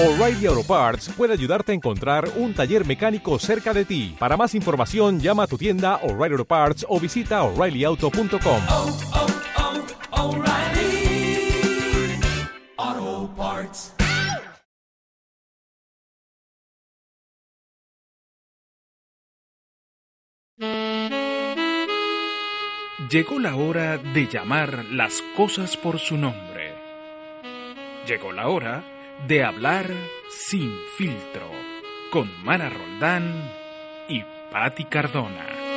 O'Reilly Auto Parts puede ayudarte a encontrar un taller mecánico cerca de ti. Para más información, llama a tu tienda O'Reilly Auto Parts o visita oreillyauto.com. oh, oh, O'Reilly Auto Parts. Llegó la hora de llamar las cosas por su nombre. Llegó la hora de hablar sin filtro con Mara Roldán y Patti Cardona.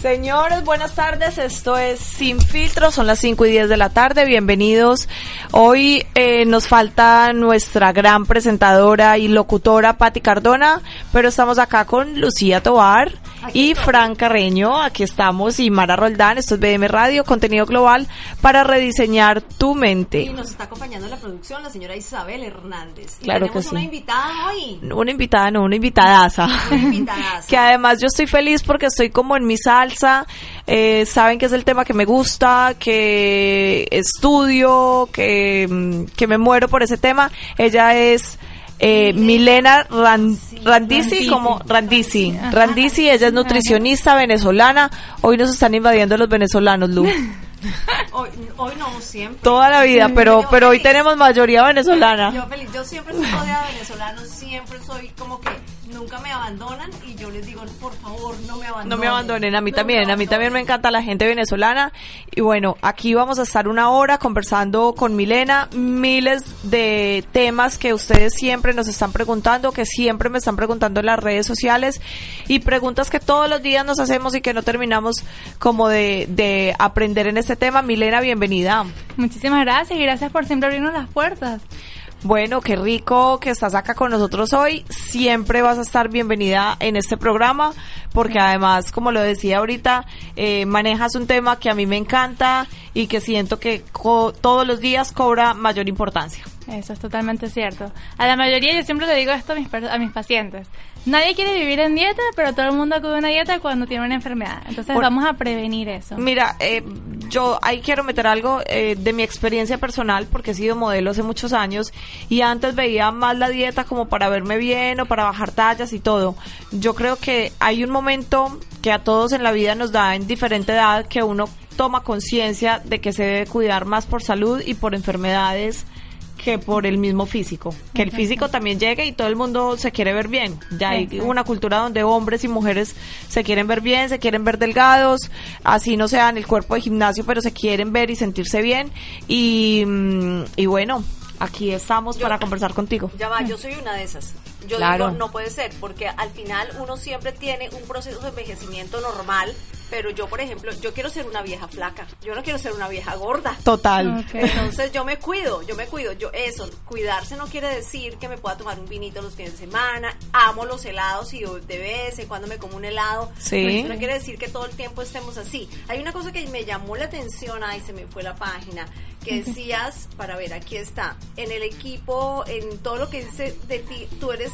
Señores, buenas tardes. Esto es Sin Filtro. Son las 5 y 10 de la tarde. Bienvenidos. Hoy eh, nos falta nuestra gran presentadora y locutora Patti Cardona, pero estamos acá con Lucía Tobar y Fran Carreño. Aquí estamos y Mara Roldán. Esto es BM Radio, contenido global para rediseñar tu mente. Y nos está acompañando en la producción la señora Isabel Hernández. Y Claro que tenemos sí. una invitada hoy. Una invitada, no, una invitadaza. Una invitadaza. que además yo estoy feliz porque estoy como en mi salsa. Eh, saben que es el tema que me gusta, que estudio, que, mm, que me muero por ese tema. Ella es eh, Milena Ran- Randisi, como Randisi. Randisi, ella es nutricionista venezolana. Hoy nos están invadiendo los venezolanos, Lu. Hoy, hoy no, siempre. Toda la vida, pero, pero hoy tenemos mayoría venezolana. Yo feliz. Yo siempre soy rodeada de venezolanos, siempre soy como que nunca me abandonan favor, no me abandonen. No me abandonen, a mí No también, a mí también me encanta la gente venezolana. Y bueno, aquí vamos a estar una hora conversando con Milena, miles de temas que ustedes siempre nos están preguntando, que siempre me están preguntando en las redes sociales y preguntas que todos los días nos hacemos y que no terminamos como de, de aprender en este tema. Milena, bienvenida. Muchísimas gracias y gracias por siempre abrirnos las puertas. Bueno, qué rico que estás acá con nosotros hoy. Siempre vas a estar bienvenida en este programa, porque además, como lo decía ahorita, eh, manejas un tema que a mí me encanta y que siento que todos los días cobra mayor importancia. Eso es totalmente cierto. A la mayoría yo siempre le digo esto a mis, a mis pacientes. Nadie quiere vivir en dieta, pero todo el mundo acude a una dieta cuando tiene una enfermedad. Entonces Por- vamos a prevenir eso. Mira, eh, yo ahí quiero meter algo eh, de mi experiencia personal, porque he sido modelo hace muchos años y antes veía más la dieta como para verme bien o para bajar tallas y todo. Yo creo que hay un momento que a todos en la vida nos da en diferente edad que uno toma conciencia de que se debe cuidar más por salud y por enfermedades que por el mismo físico. Que el físico también llegue y todo el mundo se quiere ver bien. Ya hay Exacto. una cultura donde hombres y mujeres se quieren ver bien, se quieren ver delgados, así no sean el cuerpo de gimnasio, pero se quieren ver y sentirse bien. Y, mm, y bueno, aquí estamos para conversar contigo. Ya va, yo soy una de esas. Yo Claro. digo, no puede ser, porque al final uno siempre tiene un proceso de envejecimiento normal, pero yo, por ejemplo, yo quiero ser una vieja flaca, yo no quiero ser una vieja gorda. Total. Ok. Entonces yo me cuido, yo me cuido, yo eso, cuidarse no quiere decir que me pueda tomar un vinito los fines de semana, amo los helados y de vez en cuando me como un helado, Sí. pero eso no quiere decir que todo el tiempo estemos así. Hay una cosa que me llamó la atención, ay, se me fue la página, que decías, para ver, aquí está, en el equipo, en todo lo que dice de ti, tú eres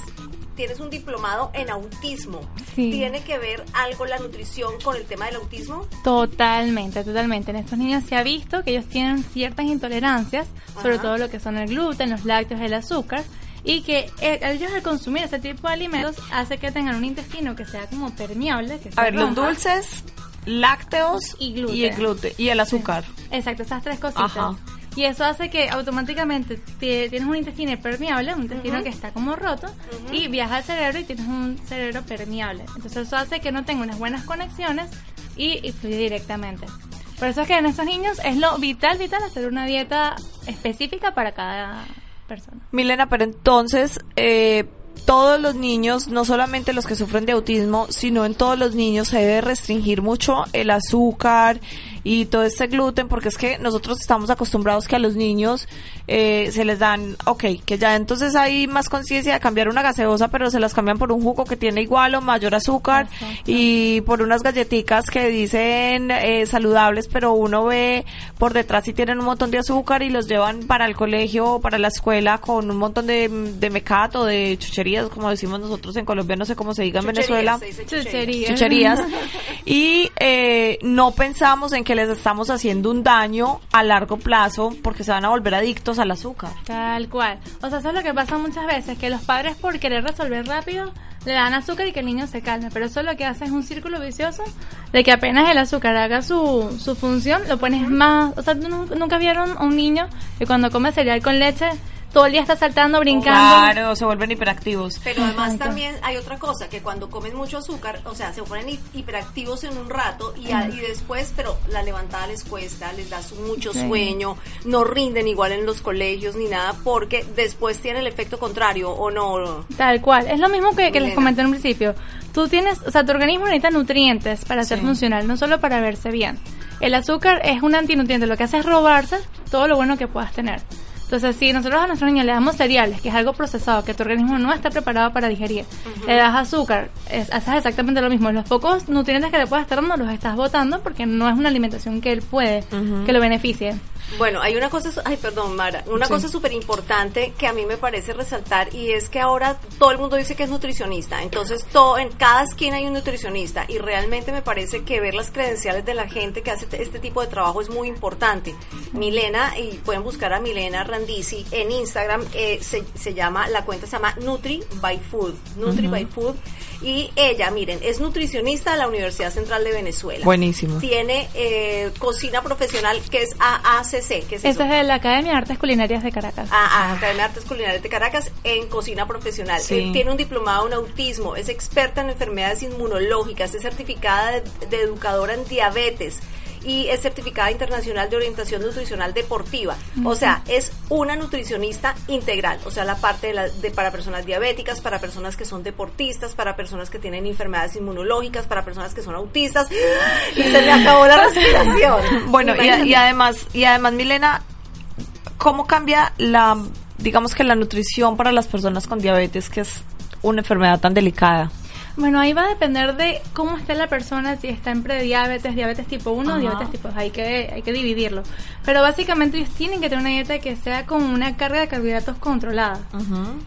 tienes un diplomado en autismo. Sí. ¿Tiene que ver algo la nutrición con el tema del autismo? Totalmente, totalmente. En estos niños se ha visto que ellos tienen ciertas intolerancias, sobre todo lo que son el gluten, los lácteos, el azúcar, y que eh, ellos al consumir ese tipo de alimentos hace que tengan un intestino que sea como permeable. Que se A ver, los dulces, lácteos Y gluten. y el gluten y el azúcar. Exacto, esas tres cositas. Ajá. Y eso hace que automáticamente te- tienes un intestino permeable, un intestino que está como roto, y viaja al cerebro y tienes un cerebro permeable. Entonces eso hace que no tenga unas buenas conexiones y, y fluye directamente. Por eso es que en estos niños es lo vital, vital hacer una dieta específica para cada persona. Milena, pero entonces, eh, todos los niños, no solamente los que sufren de autismo, sino en todos los niños se debe restringir mucho el azúcar y todo este gluten, porque es que nosotros estamos acostumbrados que a los niños eh, se les dan, ok, que ya entonces hay más conciencia de cambiar una gaseosa, pero se las cambian por un jugo que tiene igual o mayor azúcar Exacto. y por unas galletitas que dicen eh, saludables, pero uno ve por detrás y tienen un montón de azúcar y los llevan para el colegio o para la escuela con un montón de, de mecato, de chuchería chucherías, como decimos nosotros en Colombia, no sé cómo se diga en Chucherías, Venezuela. se dice Chuchería. chucherías y eh, no pensamos en que les estamos haciendo un daño a largo plazo porque se van a volver adictos al azúcar. Tal cual. O sea, eso es lo que pasa muchas veces, que los padres por querer resolver rápido le dan azúcar y que el niño se calme, pero eso lo que hace es un círculo vicioso de que apenas el azúcar haga su, su función, lo pones más... O sea, ¿tú nu- nunca vieron a un niño que cuando come cereal con leche todo el día está saltando, brincando? Claro, se vuelven hiperactivos. Pero además Exacto. también hay otra cosa, que cuando comen mucho azúcar, o sea, se ponen hi- hiperactivos en un rato y, a- y después, pero la levantada les cuesta, les da mucho Sí. sueño, no rinden igual en los colegios ni nada, porque después tiene el efecto contrario, ¿o no? Tal cual. Es lo mismo que, que les comenté en un principio. Tú tienes, o sea, tu organismo necesita nutrientes para ser Sí. funcional, no solo para verse bien. El azúcar es un antinutriente, lo que hace es robarse todo lo bueno que puedas tener. Entonces, si nosotros a nuestros niños le damos cereales, que es algo procesado, que tu organismo no está preparado para digerir, le das azúcar, es- haces exactamente lo mismo. Los pocos nutrientes que le puedas estar dando los estás botando porque no es una alimentación que él puede, que lo beneficie. Bueno, hay una cosa, ay, perdón, Mara, una Sí. cosa súper importante que a mí me parece resaltar y es que ahora todo el mundo dice que es nutricionista, entonces todo, en cada esquina hay un nutricionista y realmente me parece que ver las credenciales de la gente que hace te- este tipo de trabajo es muy importante. Milena, y pueden buscar a Milena Randisi en Instagram, eh, se, se llama, la cuenta se llama Nutri by Food, Nutri by Food, y ella, miren, es nutricionista de la Universidad Central de Venezuela. Buenísimo. Tiene eh, cocina profesional que es AACC, que es Esta eso? es de la Academia de Artes Culinarias de Caracas. a, a Academia de Artes Culinarias de Caracas en cocina profesional. Sí. Eh, tiene un diplomado en autismo, es experta en enfermedades inmunológicas, es certificada de, de educadora en diabetes y es certificada internacional de orientación nutricional deportiva. O sea, es una nutricionista integral, o sea, la parte de, la- de para personas diabéticas, para personas que son deportistas, para personas que tienen enfermedades inmunológicas, para personas que son autistas. Y se me acabó la respiración. Bueno, y, además, y además, Milena, ¿cómo cambia la, digamos que la nutrición para las personas con diabetes, que es una enfermedad tan delicada? Bueno, ahí va a depender de cómo esté la persona, si está en prediabetes, diabetes tipo 1 o Ajá. diabetes tipo 2, hay que, hay que dividirlo. Pero básicamente ellos tienen que tener una dieta que sea con una carga de carbohidratos controlada.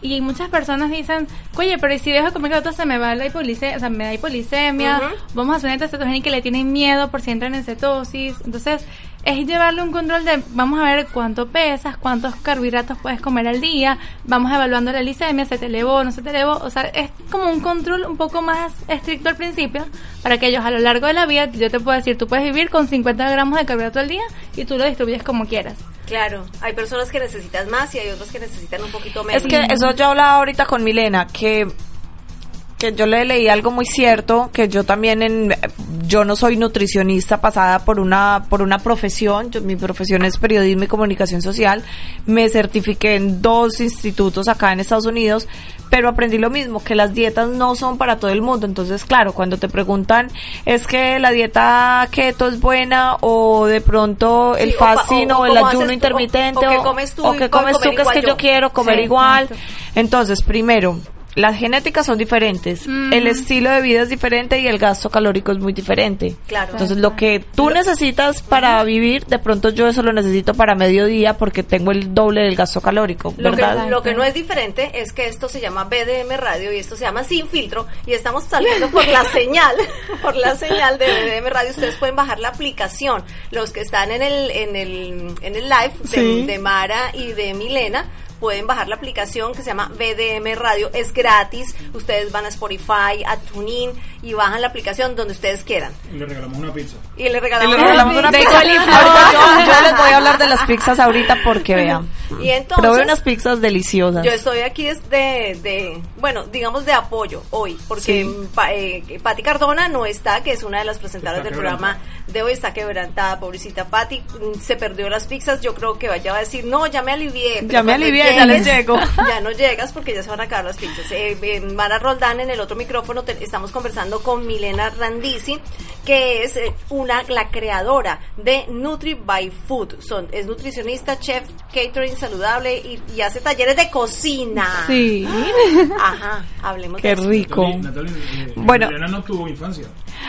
Y muchas personas dicen, oye, pero ¿y si dejo de comer carbohidratos se me va la hipoglicemia, o sea, me da hipoglicemia, vamos a hacer una dieta cetogénica y le tienen miedo por si entran en cetosis. Entonces, es llevarle un control de, vamos a ver cuánto pesas, cuántos carbohidratos puedes comer al día, vamos evaluando la glicemia, se te elevó, no se te elevó, o sea, es como un control un poco más estricto al principio, para que ellos a lo largo de la vida, yo te puedo decir, tú puedes vivir con 50 gramos de carbohidrato al día y tú lo distribuyes como quieras. Claro, hay personas que necesitan más y hay otras que necesitan un poquito menos. Es que eso yo hablaba ahorita con Milena, que que yo le leí algo muy cierto, que yo también en yo no soy nutricionista pasada por una por una profesión, yo, mi profesión es periodismo y comunicación social, me certifiqué en dos institutos acá en Estados Unidos, pero aprendí lo mismo, que las dietas no son para todo el mundo, entonces claro, cuando te preguntan es que la dieta keto es buena o de pronto el Sí, fasting o- o, o el ayuno haces tú, o- intermitente o qué comes tú o puedo comes tú que es que yo yo. quiero comer Sí, igual. exacto. Entonces, primero, las genéticas son diferentes, el estilo de vida es diferente y el gasto calórico es muy diferente. Claro. Entonces, lo que tú necesitas para vivir, de pronto yo eso lo necesito para mediodía porque tengo el doble del gasto calórico, Lo que, lo que no es diferente es que esto se llama BDM Radio y esto se llama Sin Filtro y estamos saliendo por la señal, por la señal de BDM Radio. Ustedes pueden bajar la aplicación. Los que están en el, en el, en el live de, Sí. de Mara y de Milena pueden bajar la aplicación que se llama BDM Radio. Es gratis. Ustedes van a Spotify, a TuneIn y bajan la aplicación donde ustedes quieran. Y le regalamos una pizza. Y le Y regalamos, le regalamos una pizza. coliflor. Ahorita yo, yo les voy a hablar de las pizzas ahorita porque vean. Y entonces, Probé unas pizzas deliciosas. Yo estoy aquí de, de, bueno, digamos de apoyo hoy, porque Sí. Pa- eh, Patti Cardona no está, que es una de las presentadoras del programa de hoy, está quebrantada, pobrecita Patti, mm, se perdió las pizzas, yo creo que vaya a decir, no, ya me alivié. Ya me alivié, ya les llego. Ya no llegas porque ya se van a acabar las pizzas. Eh, eh, Mara Roldán en el otro micrófono te- estamos conversando con Milena Randisi, que es eh, una la creadora de Nutri by Food. Son, es nutricionista, chef, catering saludable y, y hace talleres de cocina. Sí. Ajá, hablemos Qué de rico. Natalie, eh, Bueno. Milena no tuvo infancia.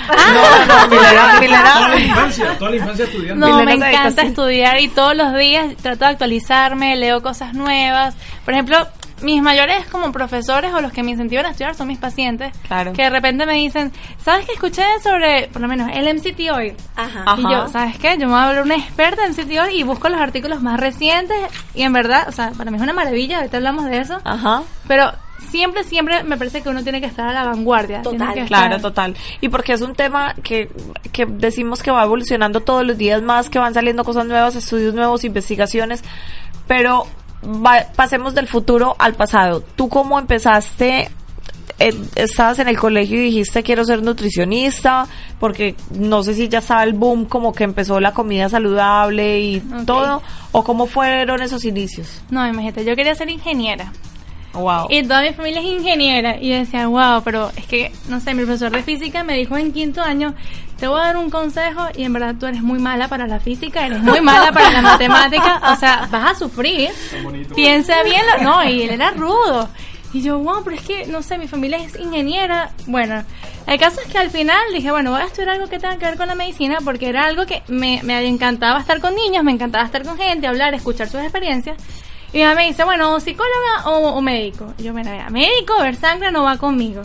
No, no, Milena, Toda la infancia, toda la infancia estudiando. No, Milena me encanta estudiar y todos los días trato de actualizarme, leo cosas nuevas. Por ejemplo, mis mayores como profesores o los que me incentivan a estudiar son mis pacientes. Claro. Que de repente me dicen, ¿sabes qué escuché sobre, por lo menos, el MCT hoy? Ajá. Ajá. Y yo, ¿sabes qué? Yo me voy a volver una experta en MCT hoy y busco los artículos más recientes y en verdad, o sea, para mí es una maravilla, ahorita hablamos de eso. Ajá. Pero siempre, siempre me parece que uno tiene que estar a la vanguardia. Total, que Claro, estar- total. Y porque es un tema que, que decimos que va evolucionando todos los días más, que van saliendo cosas nuevas, estudios nuevos, investigaciones, pero va- pasemos del futuro al pasado. ¿Tú cómo empezaste? Eh, estabas en el colegio y dijiste quiero ser nutricionista porque no sé si ya estaba el boom como que empezó la comida saludable y todo o cómo fueron esos inicios No, imagínate, yo quería ser ingeniera. wow Y toda mi familia es ingeniera. Y yo decía, wow, pero es que, no sé, mi profesor de física me dijo en quinto año, te voy a dar un consejo y en verdad tú eres muy mala para la física, eres muy mala para la matemática, o sea, vas a sufrir. Piensa bien, lo- no, y él era rudo. Y yo, wow, pero es que, no sé, mi familia es ingeniera. Bueno, el caso es que al final dije, bueno, voy a estudiar algo que tenga que ver con la medicina porque era algo que me, me encantaba estar con niños, me encantaba estar con gente, hablar, escuchar sus experiencias. Y mi mamá me dice, bueno, psicóloga o, o médico. Y yo, bueno, mira, médico, ver sangre no va conmigo.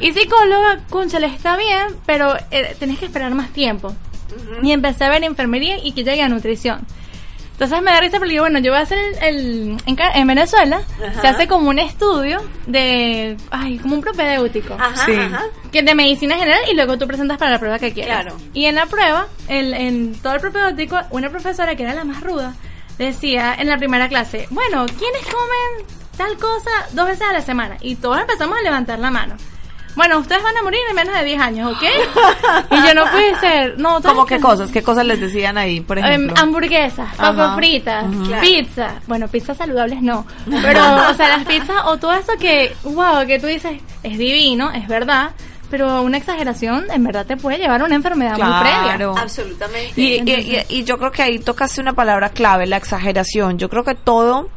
Y psicóloga, conchale, está bien, pero eh, tenés que esperar más tiempo. Y empecé a ver enfermería y que llegue a nutrición. Entonces me da risa porque digo, bueno, yo voy a hacer el, el- en, Venezuela, se hace como un estudio de, ay, como un propedéutico. Ajá, Sí. ajá. Que es de medicina general y luego tú presentas para la prueba que quieras. Claro. Y en la prueba, el- en todo el propedéutico, una profesora que era la más ruda, decía en la primera clase, bueno, ¿quiénes comen tal cosa dos veces a la semana? Y todos empezamos a levantar la mano. Bueno, ustedes van a morir en menos de 10 años, ¿ok? y yo no puede ser. No, ¿Cómo qué cosas? ¿Qué cosas les decían ahí, por Em, ejemplo? hamburguesas, papas fritas, pizza. Bueno, pizzas saludables no. Pero, o sea, las pizzas o todo eso que, wow, que tú dices, es divino, es verdad. Pero una exageración en verdad te puede llevar a una enfermedad muy previa. Claro. Absolutamente. Y, y- y- y yo creo que ahí tocaste una palabra clave, la exageración. Yo creo que todo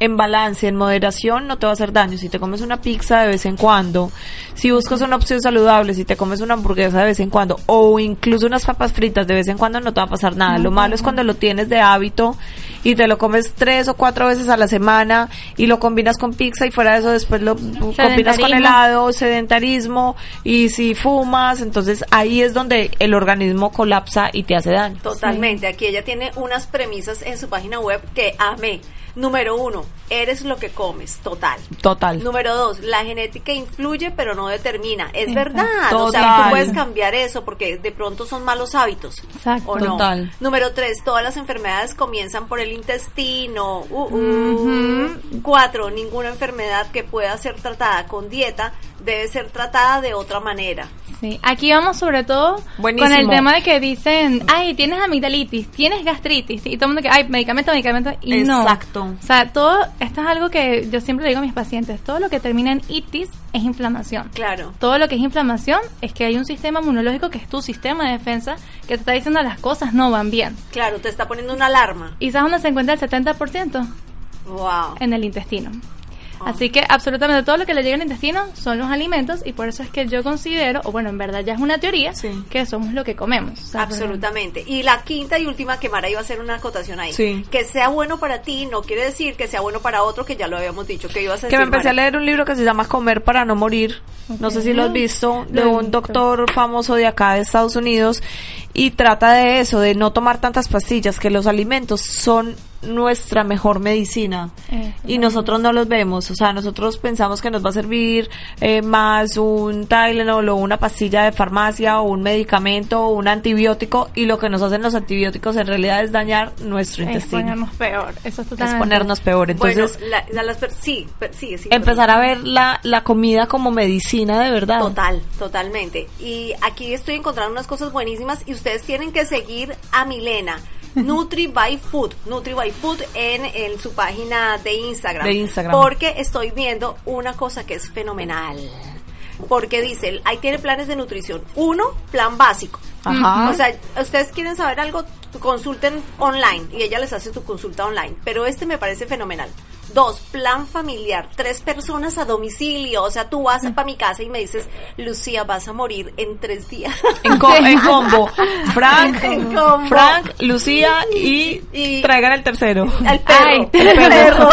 en balance, en moderación, no te va a hacer daño. Si te comes una pizza de vez en cuando, si buscas una opción saludable, si te comes una hamburguesa de vez en cuando, o incluso unas papas fritas de vez en cuando, no te va a pasar nada. Lo malo es cuando lo tienes de hábito y te lo comes tres o cuatro veces a la semana y lo combinas con pizza y fuera de eso después lo combinas con helado, sedentarismo y si fumas, entonces ahí es donde el organismo colapsa y te hace daño. Totalmente. Aquí ella tiene unas premisas en su página web que amé. Número uno, eres lo que comes. Total. Total. Número dos, la genética influye pero no determina. Es Exacto. verdad. O sea, Total. tú puedes cambiar eso porque de pronto son malos hábitos. Exacto. ¿O no? Total. Número tres, todas las enfermedades comienzan por el intestino. Uh, uh. Cuatro, ninguna enfermedad que pueda ser tratada con dieta debe ser tratada de otra manera. Sí, aquí vamos sobre todo Buenísimo. con el tema de que dicen, ay, tienes amigdalitis, tienes gastritis, y todo el mundo que, ay, medicamento, medicamento, y no. Exacto. O sea, todo, esto es algo que yo siempre le digo a mis pacientes, todo lo que termina en itis es inflamación. Claro. Todo lo que es inflamación es que hay un sistema inmunológico que es tu sistema de defensa que te está diciendo las cosas no van bien. Claro, te está poniendo una alarma. ¿Y sabes dónde se encuentra el 70%? Wow. En el intestino. Ah. Así que absolutamente todo lo que le llega al intestino son los alimentos y por eso es que yo considero, o bueno, en verdad ya es una teoría, Sí. que somos lo que comemos. O sea, Absolutamente. Y la quinta y última que Mara iba a hacer una acotación ahí. Sí. Que sea bueno para ti no quiere decir que sea bueno para otro, que ya lo habíamos dicho. Que ibas a que decir, me empecé a leer un libro que se llama Comer para no morir. No sé si lo has visto, de un doctor famoso de acá de Estados Unidos y trata de eso, de no tomar tantas pastillas, que los alimentos son nuestra mejor medicina Eh, y nosotros no los vemos, o sea, nosotros pensamos que nos va a servir eh, más un Tylenol o una pastilla de farmacia o un medicamento o un antibiótico y lo que nos hacen los antibióticos en realidad es dañar nuestro es intestino, ponernos peor. Eso es es ponernos peor. Entonces, bueno, la- la- las per- sí, per- sí, sí, empezar a ver la, la comida como medicina de verdad. Total, totalmente. Y aquí estoy encontrando unas cosas buenísimas y ustedes tienen que seguir a Milena. Nutri by Food, Nutri by Food en, en su página de Instagram. De Instagram. Porque estoy viendo una cosa que es fenomenal. Porque dice, ahí tiene planes de nutrición. Uno, plan básico. Ajá. O sea, ustedes quieren saber algo, consulten online y ella les hace tu consulta online. Pero este me parece fenomenal. Dos, plan familiar. Tres personas a domicilio. O sea, tú vas para mi casa y me dices, Lucía, vas a morir en tres días. En, co- en combo. Frank, En combo. Frank, Lucía y, Y- traigan el tercero. Al perro. Ay, el perro.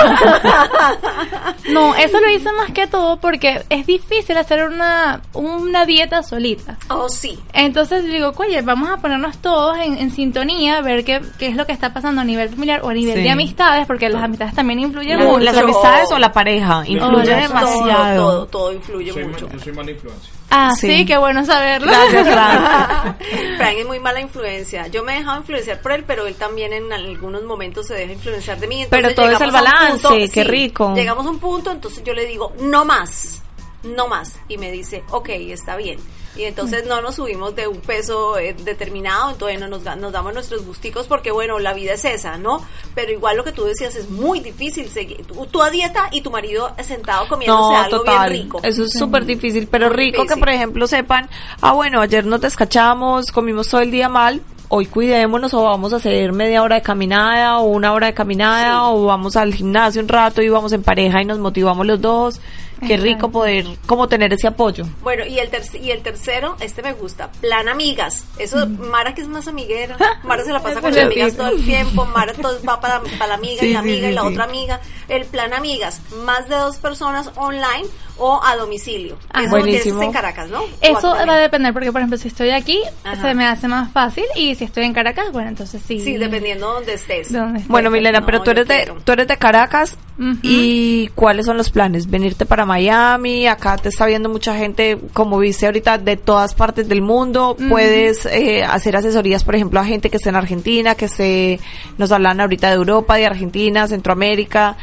No, eso lo hice más que todo porque es difícil hacer una, una dieta solita. oh, sí. Entonces digo, oye, vamos a ponernos todos en, en sintonía, ver qué, qué es lo que está pasando a nivel familiar o a nivel Sí. de amistades, porque las amistades también influyen Las- mucho. Las amistades o la pareja. Influye demasiado. Todo, todo, todo influye Soy, mucho. ma- yo soy mala influencia. Ah, Sí. sí, qué bueno saberlo. Gracias, Frank. Frank es muy mala influencia. Yo me he dejado influenciar por él, pero él también en algunos momentos se deja influenciar de mí. Pero Entonces todo es el balance, punto- qué rico. Llegamos a un punto, entonces yo le digo, no más, no más. Y me dice, ok, está bien. Y entonces no nos subimos de un peso eh, determinado, entonces no nos, nos damos nuestros gusticos porque bueno, la vida es esa, ¿no? Pero igual lo que tú decías es muy difícil seguir. Tú, tú a dieta y tu marido sentado comiéndose No, algo total. bien rico. Eso es súper difícil, pero Muy rico que, por ejemplo, sepan, ah, bueno, ayer nos descachamos, comimos todo el día mal, hoy cuidémonos o vamos a hacer media hora de caminada o una hora de caminada o vamos al gimnasio un rato y vamos en pareja y nos motivamos los dos. Qué rico poder como tener ese apoyo. Bueno, y el, y el tercero, este me gusta, plan amigas. Eso, Mara que es más amiguera, Mara se la pasa con las amigas todo el tiempo, Mara todo va para, para la amiga Sí, y la amiga sí, y la otra amiga. El plan amigas, más de dos personas online o a domicilio. Ah, Eso buenísimo. tienes en Caracas, ¿no? Eso ¿O va a depender, porque por ejemplo, si estoy aquí, Ajá. se me hace más fácil, y si estoy en Caracas, bueno, entonces sí. Sí, dependiendo de donde estés. Bueno, Milena, no, pero tú eres de tú eres de Caracas y ¿cuáles son los planes? Venirte para Miami, acá te está viendo mucha gente, como viste ahorita, de todas partes del mundo. Puedes eh, hacer asesorías, por ejemplo, a gente que esté en Argentina, que se nos hablan ahorita de Europa, de Argentina, Centroamérica.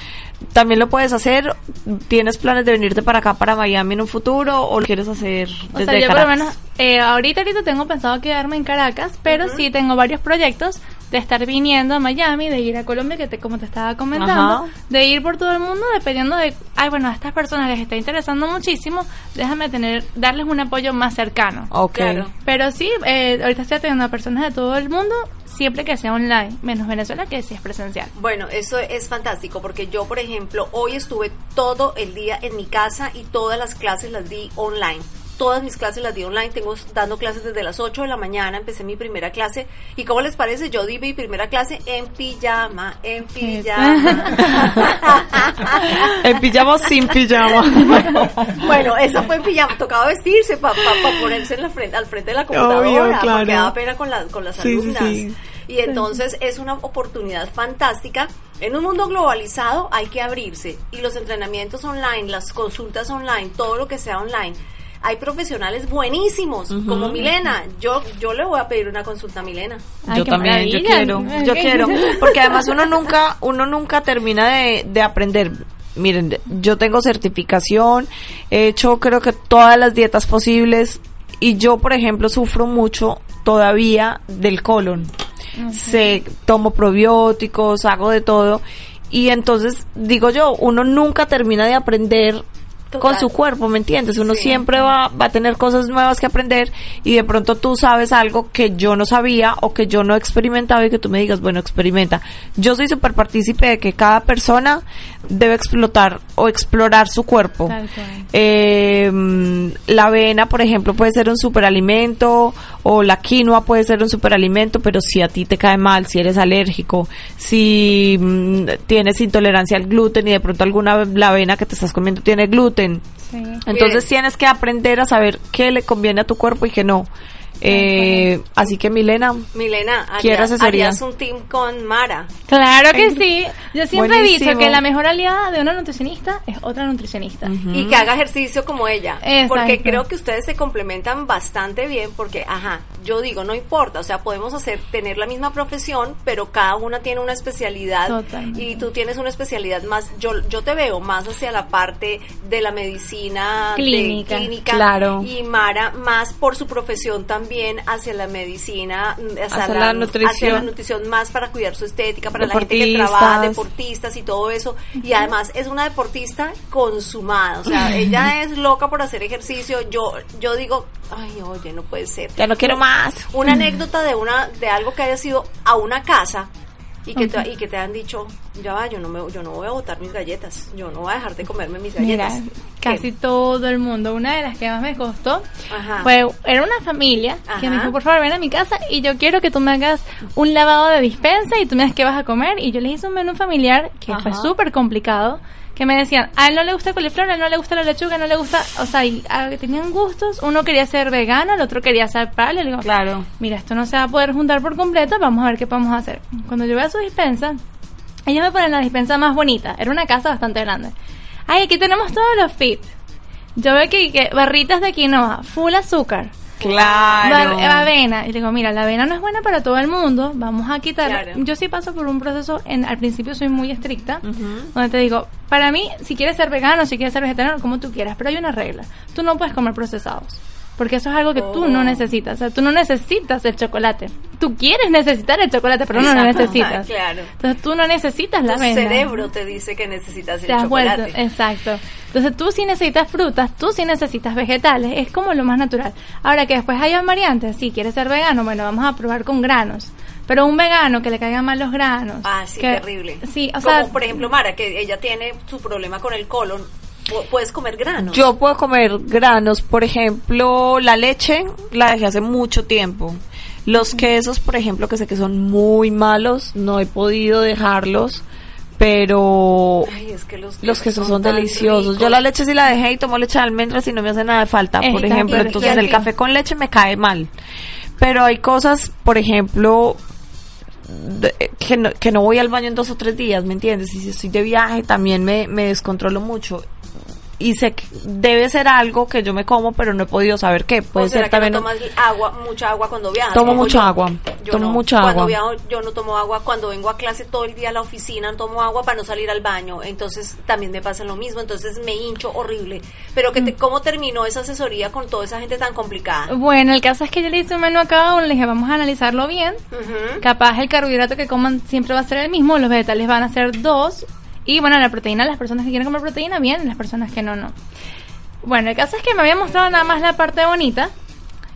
También lo puedes hacer. ¿Tienes planes de venirte para acá, para Miami en un futuro o lo quieres hacer O desde sea, yo por Caracas? lo menos, eh, ahorita, ahorita tengo pensado quedarme en Caracas, pero sí tengo varios proyectos de estar viniendo a Miami, de ir a Colombia, que te, como te estaba comentando, Ajá. de ir por todo el mundo, dependiendo de, ay, bueno, a estas personas les está interesando muchísimo, déjame tener, darles un apoyo más cercano. Ok. Claro. Pero sí, eh, ahorita estoy atendiendo a personas de todo el mundo, siempre que sea online, menos Venezuela, que sí es presencial. Bueno, eso es fantástico porque yo, por ejemplo, hoy estuve todo el día en mi casa y todas las clases las di online. Todas mis clases las di online, tengo dando clases desde las 8 de la mañana, empecé mi primera clase y ¿cómo les parece? Yo di mi primera clase en pijama, en pijama. En pijama o sin pijama. bueno, eso fue en pijama, tocaba vestirse para ponerse en la frente, al frente de la computadora, Obvio, claro. porque daba pena con, la- con las Sí, sí, alumnas. sí. Y entonces es una oportunidad fantástica. En un mundo globalizado hay que abrirse y los entrenamientos online, las consultas online, todo lo que sea online. Hay profesionales buenísimos, como Milena. Yo, yo le voy a pedir una consulta a Milena. Ay, yo también, yo maravilla. quiero, yo quiero, porque además uno nunca, uno nunca termina de, de aprender. Miren, yo tengo certificación, he hecho creo que todas las dietas posibles y yo, por ejemplo, sufro mucho todavía del colon. Se tomo probióticos, hago de todo y entonces digo yo, uno nunca termina de aprender con su cuerpo, ¿me entiendes? Uno Sí. siempre va, va a tener cosas nuevas que aprender y de pronto tú sabes algo que yo no sabía o que yo no he experimentado y que tú me digas, bueno, experimenta. Yo soy súper partícipe de que cada persona debe explotar o explorar su cuerpo. Eh, mm, la avena, por ejemplo, puede ser un superalimento o la quinoa puede ser un superalimento, pero si a ti te cae mal, si eres alérgico, si mm, tienes intolerancia al gluten y de pronto alguna la avena que te estás comiendo tiene gluten, Sí. entonces tienes que aprender a saber qué le conviene a tu cuerpo y qué no. Eh, así que Milena, Milena, Quiero harías, asesoría. harías un team con Mara. Claro que sí. Yo siempre he dicho que la mejor aliada de una nutricionista es otra nutricionista. y que haga ejercicio como ella. Exacto. Porque creo que ustedes se complementan bastante bien porque, ajá, yo digo, no importa, o sea, podemos hacer, tener la misma profesión, pero cada una tiene una especialidad Totalmente. y tú tienes una especialidad más, yo, yo te veo más hacia la parte de la medicina de Clínica. clínica Claro. y Mara más por su profesión también hacia la medicina, mm, hacia, Hacia la nutrición. hacia la nutrición más para cuidar su estética, para la gente que trabaja, deportistas y todo eso. Y además es una deportista consumada. O sea, ella es loca por hacer ejercicio. Yo, yo digo, ay, oye, no puede ser. ya no quiero más. Una anécdota de una, de algo que haya sido a una casa Y que, te, y que te han dicho, ya va, yo no, me, yo no voy a botar mis galletas, yo no voy a dejar de comerme mis galletas. Mira, casi todo el mundo. Una de las que más me costó Ajá. fue, era una familia que me dijo, por favor, ven a mi casa y yo quiero que tú me hagas un lavado de dispensa y tú me digas qué vas a comer. Y yo les hice un menú familiar que fue súper complicado. Que me decían, a él no le gusta el coliflor, a él no le gusta la lechuga, no le gusta, o sea, y, ah, tenían gustos. Uno quería ser vegano, el otro quería ser paleo. Le digo, Claro. mira, esto no se va a poder juntar por completo, vamos a ver qué podemos hacer. Cuando yo voy a su dispensa, ellos me ponen la dispensa más bonita. Era una casa bastante grande. Ay, aquí tenemos todos los fit. Yo veo que, que barritas de quinoa, full azúcar. Claro. Avena. Y le digo, mira, la avena no es buena para todo el mundo. Vamos a quitarla. Claro. Yo sí paso por un proceso, en, al principio soy muy estricta, donde te digo, para mí, si quieres ser vegano, si quieres ser vegetariano, como tú quieras, pero hay una regla. Tú no puedes comer procesados. Porque eso es algo que tú no Oh. necesitas. O sea, tú no necesitas el chocolate. Tú quieres necesitar el chocolate, pero no lo necesitas. Claro. Entonces tú no necesitas la Tu avena. cerebro te dice que necesitas el Te has chocolate. vuelto, exacto. Entonces tú sí necesitas frutas, tú sí necesitas vegetales, es como lo más natural. Ahora que después hay variantes, si quieres ser vegano, bueno, vamos a probar con granos. Pero un vegano que le caigan mal los granos. Ah, sí, que- terrible. Sí, o Como sea, por ejemplo Mara, que ella tiene su problema con el colon. Pu- Puedes comer granos. Yo puedo comer granos, por ejemplo, la leche la dejé hace mucho tiempo. Los quesos, por ejemplo, que sé que son muy malos, no he podido dejarlos, pero Ay, es que los, los quesos son tan deliciosos. Yo la leche sí la dejé y tomo leche de almendras y no me hace nada de falta, por ejemplo. Entonces ¿Y a el café con leche me cae mal. Pero hay cosas, por ejemplo, que no, que no voy al baño en dos o tres días, ¿me entiendes? Y si estoy de viaje también me, me descontrolo mucho. Y sé que debe ser algo que yo me como, pero no he podido saber qué. Puede ¿O será ser que también... no tomas mucha mucha agua cuando viajas? Tomo mucha yo? agua, Yo tomo no. mucha Cuando agua. viajo, yo no tomo agua. Cuando vengo a clase todo el día a la oficina, tomo agua para no salir al baño. Entonces también me pasa lo mismo. Entonces me hincho horrible. Pero Mm. que te, ¿cómo terminó esa asesoría con toda esa gente tan complicada? bueno, el caso es que yo le hice un menú a cada uno, le dije, vamos a analizarlo bien. Capaz el carbohidrato que coman siempre va a ser el mismo, los vegetales van a ser dos. Y bueno, la proteína, las personas que quieren comer proteína, bien, las personas que no, no. Bueno, el caso es que me había mostrado nada más la parte bonita.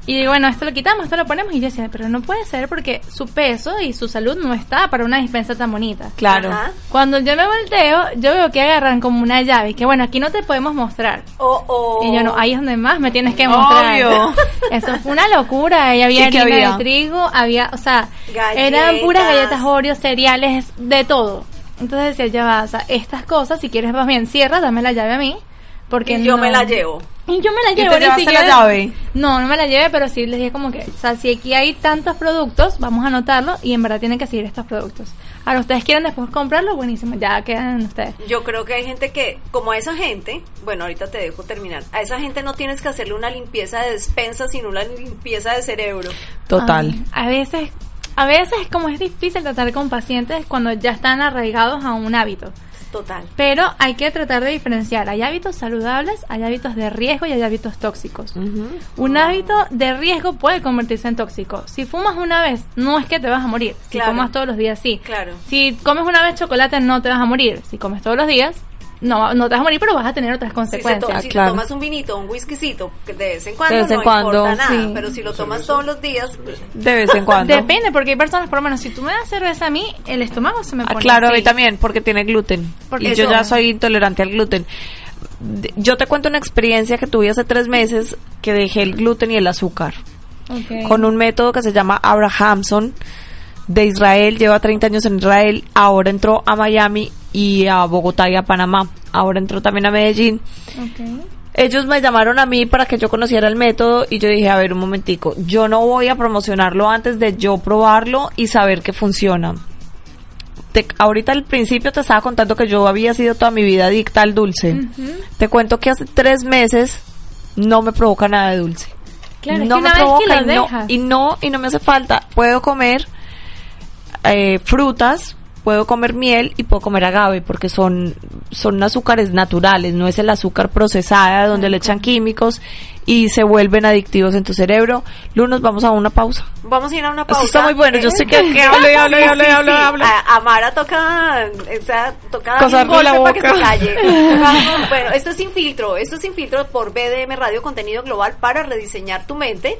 Y digo, bueno, esto lo quitamos, esto lo ponemos. Y yo decía, pero no puede ser porque su peso y su salud no está para una dispensa tan bonita. Claro. Ajá. Cuando yo me volteo, yo veo que agarran como una llave. Y que bueno, aquí no te podemos mostrar. O, o- Y yo no, ahí es donde más me tienes que mostrar. Obvio. Eso fue una locura. Ahí había ¿Y qué harina había? de trigo, había, o sea, Galletas. eran puras galletas Oreo, cereales, de todo. Entonces decía, ya va, o sea, estas cosas, si quieres vas bien, cierra, dame la llave a mí. Porque Y yo no- me la llevo. Y yo me la ¿Y llevo. te ni llevaste la llave? No, no me la llevé, pero sí les dije como que, o sea, si aquí hay tantos productos, vamos a anotarlo y en verdad tienen que seguir estos productos. Ahora, ustedes quieren después comprarlo, buenísimo, ya quedan en ustedes. Yo creo que hay gente que, como a esa gente, bueno, ahorita te dejo terminar, a esa gente no tienes que hacerle una limpieza de despensa, sino una limpieza de cerebro. Total. Ah, a veces, a veces como es difícil tratar con pacientes cuando ya están arraigados a un hábito. Total. Pero hay que tratar de diferenciar. Hay hábitos saludables, hay hábitos de riesgo y hay hábitos tóxicos. Un hábito de riesgo puede convertirse en tóxico. Si fumas una vez, no es que te vas a morir. Si fumas todos los días, sí. Claro. Si comes una vez chocolate, no te vas a morir. Si comes todos los días, no, no te vas a morir, pero vas a tener otras Si, to- consecuencias. si te claro. tomas un vinito, un whiskycito, que de vez en cuando De vez en no cuando, importa nada, sí. pero si lo tomas todos los días, De vez en cuando. Depende, porque hay personas, por lo menos, si tú me das cerveza a mí, el estómago se me Ah, pone claro, a mí así. también, porque tiene gluten. Porque y yo ya soy intolerante al gluten. Yo te cuento una experiencia que tuve hace tres meses que dejé el gluten y el azúcar con un método que se llama Abrahamson de Israel, lleva 30 años en Israel, ahora entró a Miami y a Bogotá y a Panamá, ahora entró también a Medellín. Ok. Ellos me llamaron a mí para que yo conociera el método y yo dije, a ver, un momentico, yo no voy a promocionarlo antes de yo probarlo y saber que funciona. Te- ahorita al principio te estaba contando que yo había sido toda mi vida adicta al dulce. Te cuento que hace tres meses no me provoca nada de dulce. Claro, es no que me provoca no, y no y no me hace falta. Puedo comer eh, frutas, puedo comer miel y puedo comer agave porque son son azúcares naturales, no es el azúcar procesada donde le echan químicos y se vuelven adictivos en tu cerebro. Lunos, vamos a una pausa. vamos a ir a una pausa. Eso está muy bueno, yo sé que, que hablo y hablo y Sí, hablo y sí, hablo y sí. hablo. A, Amara toca, o sea, toca Cosarle la golpe para que boca. se calle. Vamos, bueno, esto es Sin Filtro, esto es Sin Filtro por BDM Radio Contenido Global para rediseñar tu mente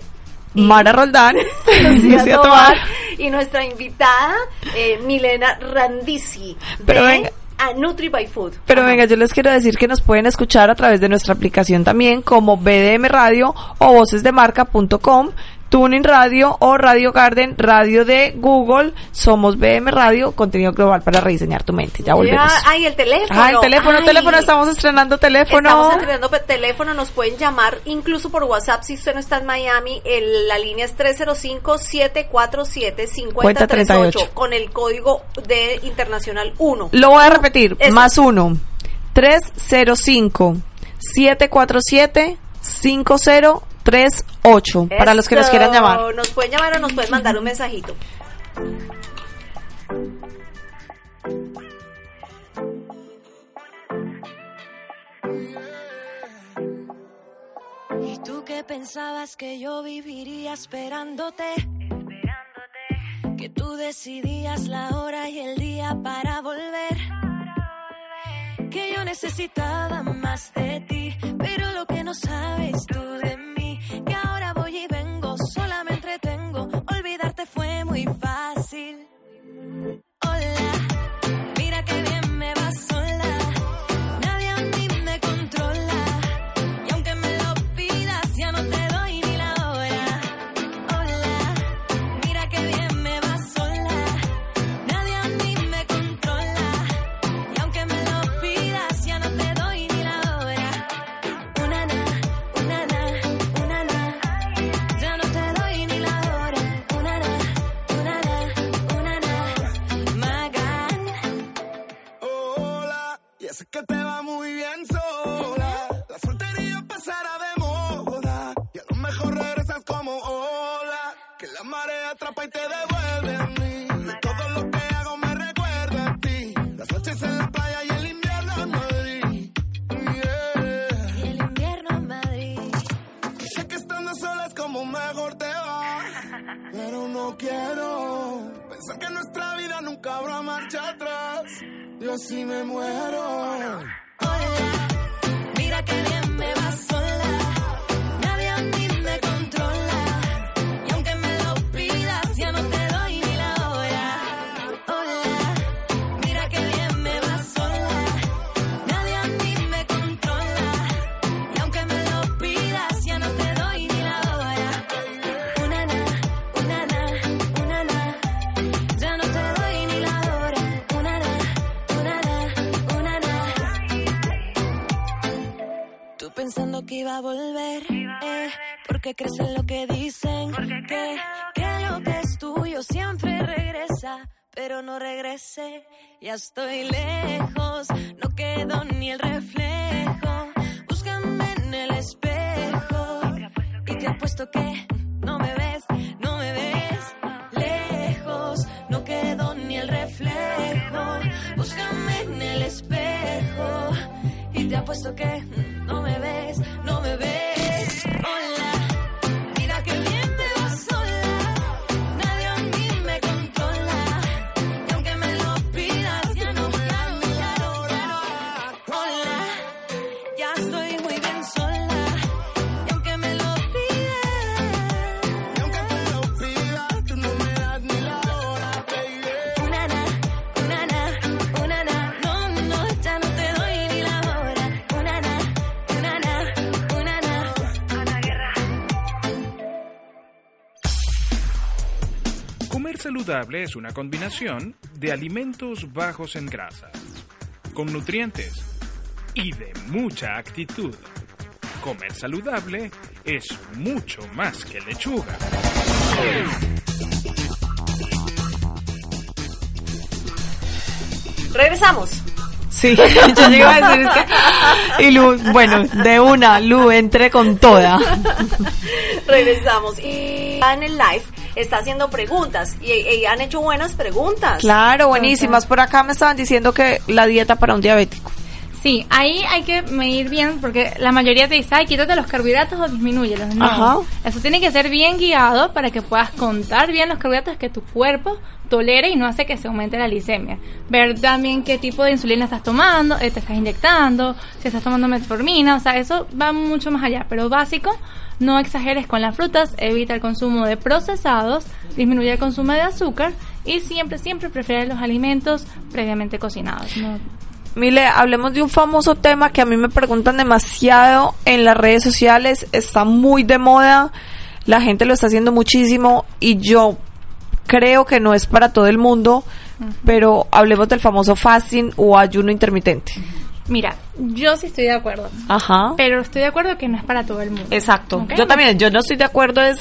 Mara Roldán, Lucía Tobar. y nuestra invitada eh, Milena Randisi Pero de venga. A Nutri by Food. Pero Ajá. venga, yo les quiero decir que nos pueden escuchar a través de nuestra aplicación también como BDM Radio o vocesdemarca.com, Tuning Radio o Radio Garden, radio de Google. Somos BDM Radio, contenido global para rediseñar tu mente. Ya volvemos. Ya, ay, el teléfono. Ah, el teléfono, Ay. teléfono, estamos estrenando teléfono. Estamos estrenando teléfono, nos pueden llamar incluso por WhatsApp si usted no está en Miami. El- la línea es 305-747-5038 con el código de internacional 1. Lo voy a repetir, Eso. más uno. 305 747 5038 para los que nos quieran llamar. Nos pueden llamar o nos pueden mandar un mensajito. ¿Y tú qué pensabas que yo viviría esperándote? Que tú decidías la hora y el día para volver. Que yo necesitaba más de ti, pero lo que no sabes tú de mí, que ahora voy y vengo, sola porque crees en lo que dicen, que, que lo que es tuyo siempre regresa, pero no regrese, ya estoy lejos, saludable es una combinación de alimentos bajos en grasa, con nutrientes y de mucha actitud. Comer saludable es mucho más que lechuga. Regresamos. Sí, yo llego a decir es que... Y Lu, bueno, de una, Lu, entré con toda. Regresamos. Y en el live está haciendo preguntas y, y han hecho buenas preguntas. Claro, buenísimas. Por acá me estaban diciendo que la dieta para un diabético. Sí, ahí hay que medir bien porque la mayoría te dice, ay, quítate los carbohidratos o disminúyelos. No, Ajá. eso tiene que ser bien guiado para que puedas contar bien los carbohidratos que tu cuerpo tolere y no hace que se aumente la glicemia. Ver también qué tipo de insulina estás tomando, eh, te estás inyectando, si estás tomando metformina, o sea, eso va mucho más allá. Pero básico, no exageres con las frutas, evita el consumo de procesados, disminuye el consumo de azúcar y siempre, siempre prefiere los alimentos previamente cocinados. ¿no? Mile, hablemos de un famoso tema que a mí me preguntan demasiado en las redes sociales, está muy de moda, la gente lo está haciendo muchísimo y yo creo que no es para todo el mundo, pero hablemos del famoso fasting o ayuno intermitente. Mira, yo sí estoy de acuerdo, Ajá. pero estoy de acuerdo que no es para todo el mundo. Exacto. Yo también, yo no estoy de acuerdo es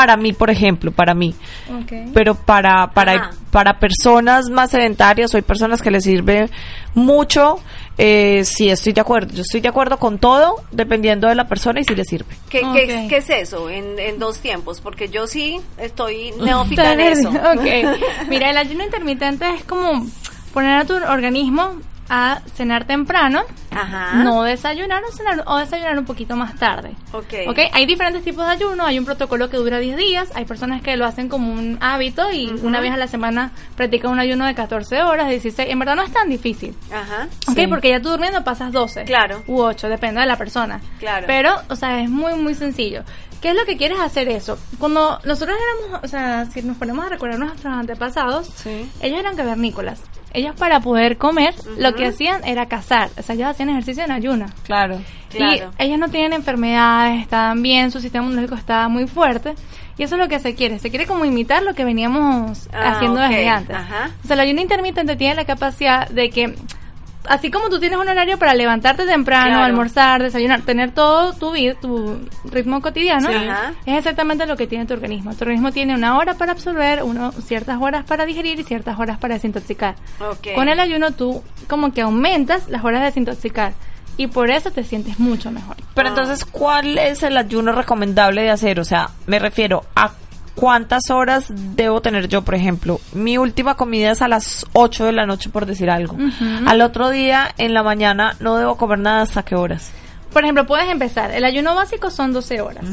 para mí, por ejemplo, para mí. Ok. pero para para Ajá. para personas más sedentarias o hay personas que les sirve mucho eh, sí estoy de acuerdo yo estoy de acuerdo con todo dependiendo de la persona y si le sirve ¿Qué, Ok. qué, qué es eso en, en dos tiempos? Porque yo sí estoy neófita en eso. ok. Mira, el ayuno intermitente es como poner a tu organismo a cenar temprano, Ajá. no desayunar o cenar o desayunar un poquito más tarde. Ok. Ok, hay diferentes tipos de ayuno, hay un protocolo que dura 10 días, hay personas que lo hacen como un hábito y una vez a la semana practican un ayuno de 14 horas, 16, en verdad no es tan difícil. Ajá. Ok, Sí. porque ya tú durmiendo pasas 12. Claro. U 8, depende de la persona. Claro. Pero, o sea, es muy, muy sencillo. ¿Qué es lo que quieres hacer eso? Cuando nosotros éramos, o sea, si nos ponemos a recordar nuestros antepasados, Sí. ellos eran cavernícolas. Ellos para poder comer, lo que hacían era cazar. O sea, ellos hacían ejercicio en ayuno. claro Claro. Y ellos no tienen enfermedades, estaban bien, su sistema inmunológico estaba muy fuerte. Y eso es lo que se quiere. Se quiere como imitar lo que veníamos Ah, haciendo ok. desde antes. Ajá. O sea, el ayuno intermitente tiene la capacidad de que, así como tú tienes un horario para levantarte temprano, Claro. almorzar, desayunar, tener todo tu vida, tu ritmo cotidiano, Sí. Es exactamente lo que tiene tu organismo. Tu organismo tiene una hora para absorber, uno, ciertas horas para digerir y ciertas horas para desintoxicar. Ok. Con el ayuno tú como que aumentas las horas de desintoxicar y por eso te sientes mucho mejor. pero entonces cuál es el ayuno recomendable de hacer o sea me refiero a cuántas horas debo tener yo por ejemplo mi última comida es a las 8 de la noche por decir algo al otro día en la mañana no debo comer nada hasta qué horas Por ejemplo, puedes empezar. El ayuno básico son 12 horas.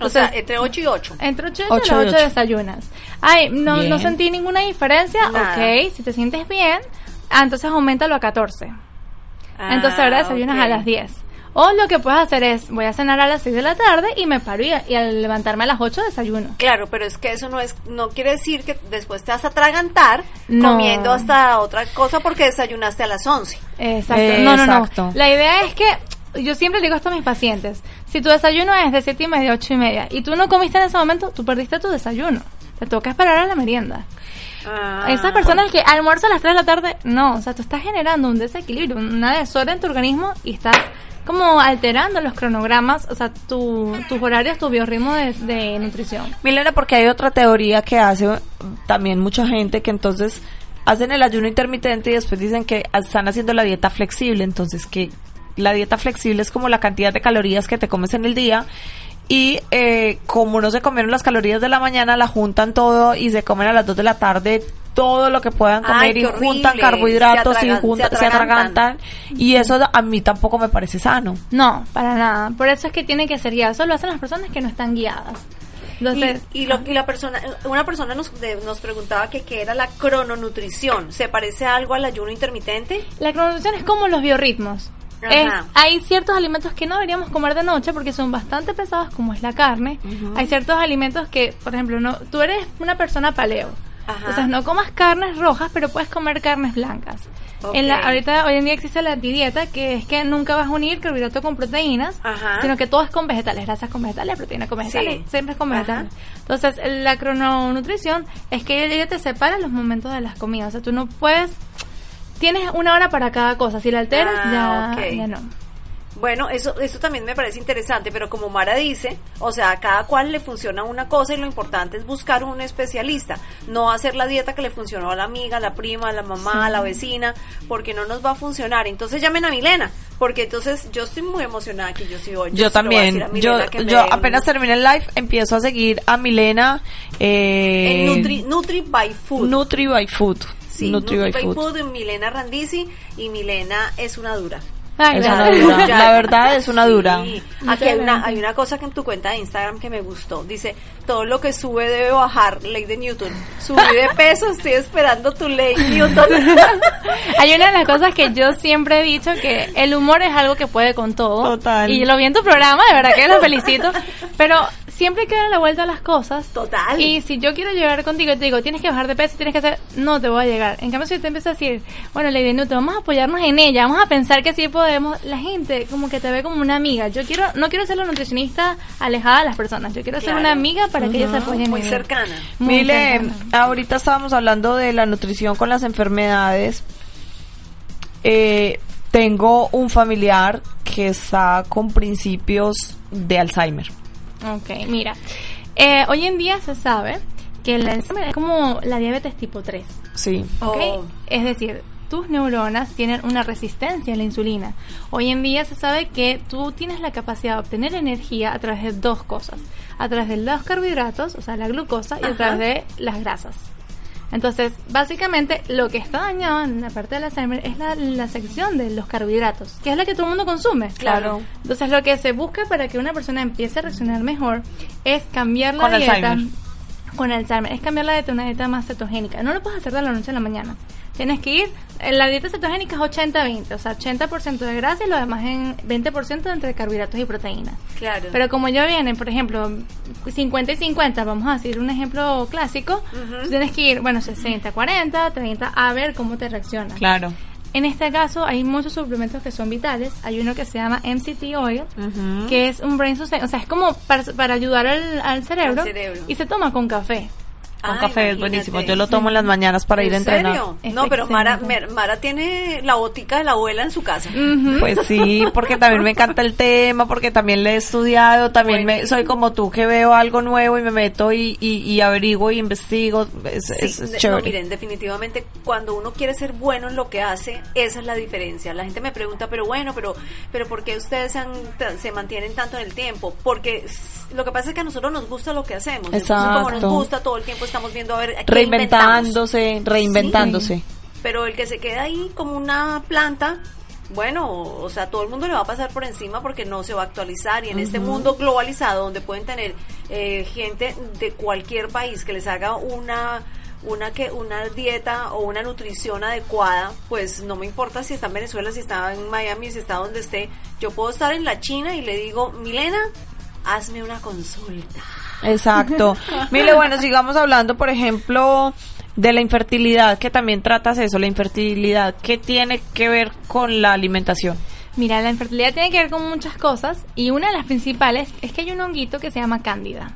O sea, entre 8 y 8. Entre 8 y Ocho 8, y ocho. desayunas. Ay, no, no sentí ninguna diferencia. Nada. Ok, si te sientes bien, ah, entonces aumentalo a 14. entonces ahora desayunas Ah, ok. a las 10. O lo que puedes hacer es, voy a cenar a las 6 de la tarde y me paro y, y al levantarme a las 8 desayuno. Claro, pero es que eso no es, no quiere decir que después te vas a atragantar No. comiendo hasta otra cosa porque desayunaste a las 11. Exacto. No, no, no. Exacto. La idea es que yo siempre digo esto a mis pacientes. Si tu desayuno es de 7 y media, 8 y media y tú no comiste en ese momento, tú perdiste tu desayuno. Te toca esperar a la merienda. Ah, Esas personas que almuerzan a las 3 de la tarde, no, o sea, tú estás generando un desequilibrio, una desorden en tu organismo y estás como alterando los cronogramas, o sea, tu, tus horarios, tu biorritmo de, de nutrición. Milena, porque hay otra teoría que hace también mucha gente que entonces hacen el ayuno intermitente y después dicen que están haciendo la dieta flexible, entonces que la dieta flexible es como la cantidad de calorías que te comes en el día y eh, como no se comieron las calorías de la mañana, la juntan todo y se comen a las 2 de la tarde todo lo que puedan comer y horrible. juntan carbohidratos Se y juntan- se se atragantan. y eso a mí tampoco me parece sano. No, para nada. Por eso es que tiene que ser guiado. Eso lo hacen las personas que no están guiadas. Entonces, y, y, lo, y la persona, una persona nos, de- nos preguntaba que qué era la crononutrición. ¿Se parece algo al ayuno intermitente? La crononutrición es como los biorritmos. Es, hay ciertos alimentos que no deberíamos comer de noche porque son bastante pesados, como es la carne. Hay ciertos alimentos que, por ejemplo, no, tú eres una persona paleo. Ajá. Entonces no comas carnes rojas, pero puedes comer carnes blancas. En la, ahorita, hoy en día existe la antidieta, que es que nunca vas a unir carbohidrato con proteínas, Ajá. sino que todo es con vegetales, grasas con vegetales, proteínas con vegetales, Sí. siempre es con Ajá. vegetales. Entonces, la crononutrición es que ella te separa los momentos de las comidas. O sea, tú no puedes... Tienes una hora para cada cosa. Si la alteras, Ah, ya, ok. ya no. Bueno, eso, eso también me parece interesante, pero como Mara dice, o sea, a cada cual le funciona una cosa y lo importante es buscar un especialista, no hacer la dieta que le funcionó a la amiga, a la prima, a la mamá, a la vecina, porque no nos va a funcionar. Entonces llamen a Milena, porque entonces yo estoy muy emocionada que yo sí hoy. Yo también. Yo, yo apenas terminé el live, empiezo a seguir a Milena. Eh, En Nutri, Nutri by Food. Nutri by Food. Sí, Nutri by Food. Food, Milena Randisi y Milena es una dura. Ah, Es una dura. La verdad es una dura. Sí. Aquí hay una, hay una cosa que en tu cuenta de Instagram que me gustó. Dice, todo lo que sube debe bajar, ley de Newton. Subí de peso, estoy esperando tu ley Newton. Hay una de las cosas que yo siempre he dicho que el humor es algo que puede con todo. Total. Y lo vi en tu programa, de verdad que lo felicito. Pero siempre hay que darle la vuelta a las cosas. Total. Y si yo quiero llegar contigo y te digo, tienes que bajar de peso, tienes que hacer, no te voy a llegar. En cambio, si yo te empiezo a decir, bueno, Lady Newton, vamos a apoyarnos en ella, vamos a pensar que sí podemos, la gente como que te ve como una amiga. Yo quiero, no quiero ser la nutricionista alejada de las personas, yo quiero ser una amiga para que ellas se apoyen en Muy cercana. Muy Mile, cercana. ahorita estábamos hablando de la nutrición con las enfermedades. Eh, tengo un familiar que está con principios de Alzheimer. Ok, mira. Eh, hoy en día se sabe que el Alzheimer es como la diabetes tipo 3. Sí. ¿ok? Oh. Es decir, tus neuronas tienen una resistencia a la insulina. Hoy en día se sabe que tú tienes la capacidad de obtener energía a través de dos cosas. A través de los carbohidratos, o sea, la glucosa, y a través de las grasas. Entonces, básicamente, lo que está dañado en la parte del Alzheimer es la, la sección de los carbohidratos, que es la que todo el mundo consume. Claro. Entonces, lo que se busca para que una persona empiece a reaccionar mejor es cambiar la Con dieta. Alzheimer. Con Alzheimer. Es cambiar la dieta a una dieta más cetogénica. No lo puedes hacer de la noche a la mañana. Tienes que ir, eh, la dieta cetogénica es 80-20, o sea, 80% de grasa y lo demás en 20% entre carbohidratos y proteínas. Claro. Pero como ya vienen, por ejemplo, 50 y 50, vamos a decir un ejemplo clásico, Ujú. tienes que ir, bueno, 60, 40, 30, a ver cómo te reacciona. Claro. En este caso hay muchos suplementos que son vitales. Hay uno que se llama MCT Oil, que es un brain sustain, o sea, es como para, para ayudar al, al cerebro, Al cerebro. y se toma con café. Con Ah, café es buenísimo. Yo lo tomo en las mañanas para ir a ¿En entrenar. serio? No, pero Mara, Mara tiene la botica de la abuela en su casa. Pues sí, porque también me encanta el tema, porque también le he estudiado, también me, soy como tú que veo algo nuevo y me meto y, y, y averiguo y investigo. Es, Sí, es- es de- chévere. no, miren, definitivamente cuando uno quiere ser bueno en lo que hace, esa es la diferencia. La gente me pregunta, pero bueno, pero pero ¿por qué ustedes se, han- se mantienen tanto en el tiempo? Porque lo que pasa es que a nosotros nos gusta lo que hacemos. Entonces, como nos Exacto. gusta, todo el tiempo estamos viendo a ver qué. Reinventándose, reinventándose. Pero el que se queda ahí como una planta, bueno, o sea, todo el mundo le va a pasar por encima porque no se va a actualizar. Y en este mundo globalizado, donde pueden tener eh, gente de cualquier país que les haga una una que una dieta o una nutrición adecuada, pues no me importa si está en Venezuela, si está en Miami, si está donde esté. Yo puedo estar en la China y le digo, Milena, hazme una consulta. Exacto. Mire, bueno, sigamos hablando, por ejemplo, de la infertilidad, que también tratas eso, la infertilidad, ¿qué tiene que ver con la alimentación? Mira, la infertilidad tiene que ver con muchas cosas y una de las principales es que hay un honguito que se llama cándida.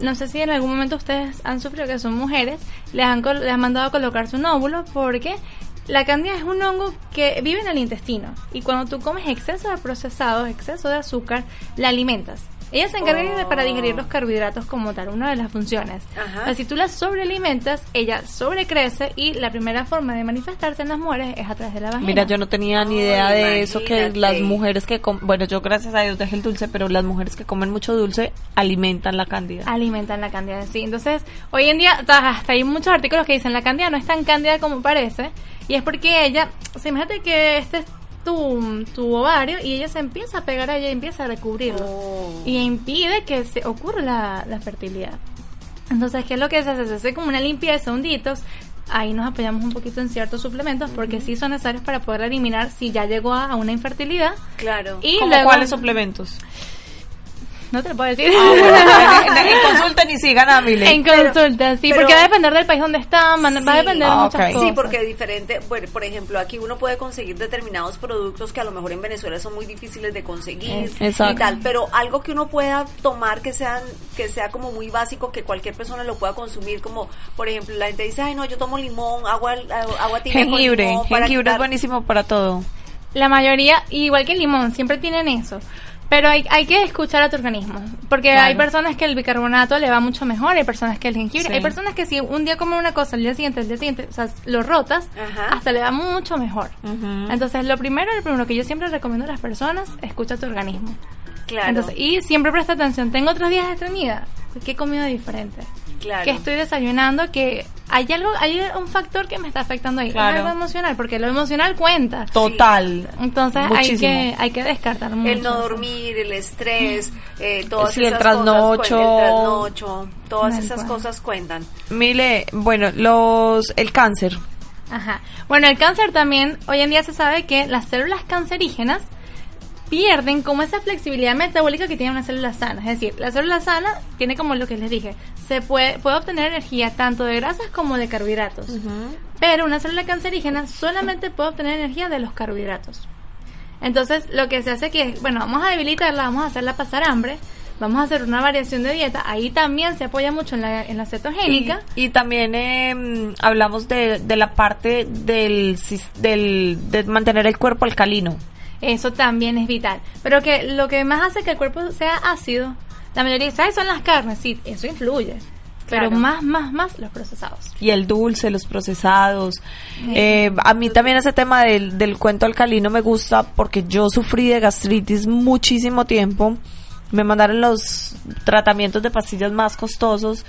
No sé si en algún momento ustedes han sufrido que son mujeres, les han, les han mandado a colocarse un óvulo porque la cándida es un hongo que vive en el intestino y cuando tú comes exceso de procesados, exceso de azúcar, la alimentas. Ella se encarga de- para digerir los carbohidratos como tal, una de las funciones. Ajá. Si tú la sobrealimentas, ella sobrecrece y la primera forma de manifestarse en las mujeres es a través de la vagina. Mira, yo no tenía ni idea de eso, que las mujeres que comen, bueno, yo gracias a Dios dejé el dulce, pero las mujeres que comen mucho dulce alimentan la cándida. alimentan la cándida sí entonces hoy en día ta- hasta hay muchos artículos que dicen la cándida no es tan cándida como parece y es porque ella o sea, imagínate que este es tu, tu ovario y ella se empieza a pegar a ella y empieza a recubrirlo Oh. y impide que se ocurra la, la fertilidad entonces qué es lo que se hace se hace como una limpieza un detox ahí nos apoyamos un poquito en ciertos suplementos porque sí son necesarios para poder eliminar si ya llegó a, a una infertilidad Claro. y ¿Cómo luego cuáles suplementos? No te lo puedo decir Ah, bueno, en, en- en consulten y sigan a Mile. En consulta, sí, pero- porque va a depender del país donde están, va va a depender de Ah, muchas cosas. Sí, porque diferente, bueno, por ejemplo, aquí uno puede conseguir determinados productos que a lo mejor en Venezuela son muy difíciles de conseguir Exacto. y tal, pero algo que uno pueda tomar que sea que sea como muy básico que cualquier persona lo pueda consumir, como por ejemplo, la gente dice, "Ay, no, yo tomo limón, agua agua tibia con Jengibre, limón para jengibre es quitar-". buenísimo para todo. La mayoría, igual que el limón, siempre tienen eso. Pero hay, hay que escuchar a tu organismo. Porque Claro. hay personas que el bicarbonato le va mucho mejor, hay personas que el jengibre, Sí. hay personas que si un día comen una cosa, el día siguiente, el día siguiente, o sea, lo rotas, Ajá. hasta le va mucho mejor. Entonces, lo primero, lo primero que yo siempre recomiendo a las personas, escucha tu organismo. Claro. Entonces, y siempre presta atención. Tengo otros días estreñida. ¿Qué he comido diferente? Claro. Que estoy desayunando, que hay algo, hay un factor que me está afectando ahí. Claro. Es algo emocional, porque lo emocional cuenta. Total. Entonces hay que, hay que descartar mucho. El no dormir, el estrés, eh, todas Sí, el esas trasnocho. cosas, el trasnocho, todas esas cual. cosas cuentan. Mile, bueno, los el cáncer. Ajá. Bueno, el cáncer también, hoy en día se sabe que las células cancerígenas pierden como esa flexibilidad metabólica que tiene una célula sana. Es decir, la célula sana tiene como lo que les dije, se puede, puede obtener energía tanto de grasas como de carbohidratos. Pero una célula cancerígena solamente puede obtener energía de los carbohidratos. Entonces, lo que se hace que, bueno, vamos a debilitarla, vamos a hacerla pasar hambre, vamos a hacer una variación de dieta. Ahí también se apoya mucho en la, en la cetogénica. Y, y también eh, hablamos de, de la parte del, del de mantener el cuerpo alcalino. Eso también es vital. Pero que lo que más hace que el cuerpo sea ácido, la mayoría dice, "Ay, son las carnes, sí, eso influye. Claro. Pero más, más, más los procesados. Y el dulce, los procesados. Eh, a mí también ese tema del, del cuento alcalino me gusta porque yo sufrí de gastritis muchísimo tiempo. Me mandaron los tratamientos de pastillas más costosos.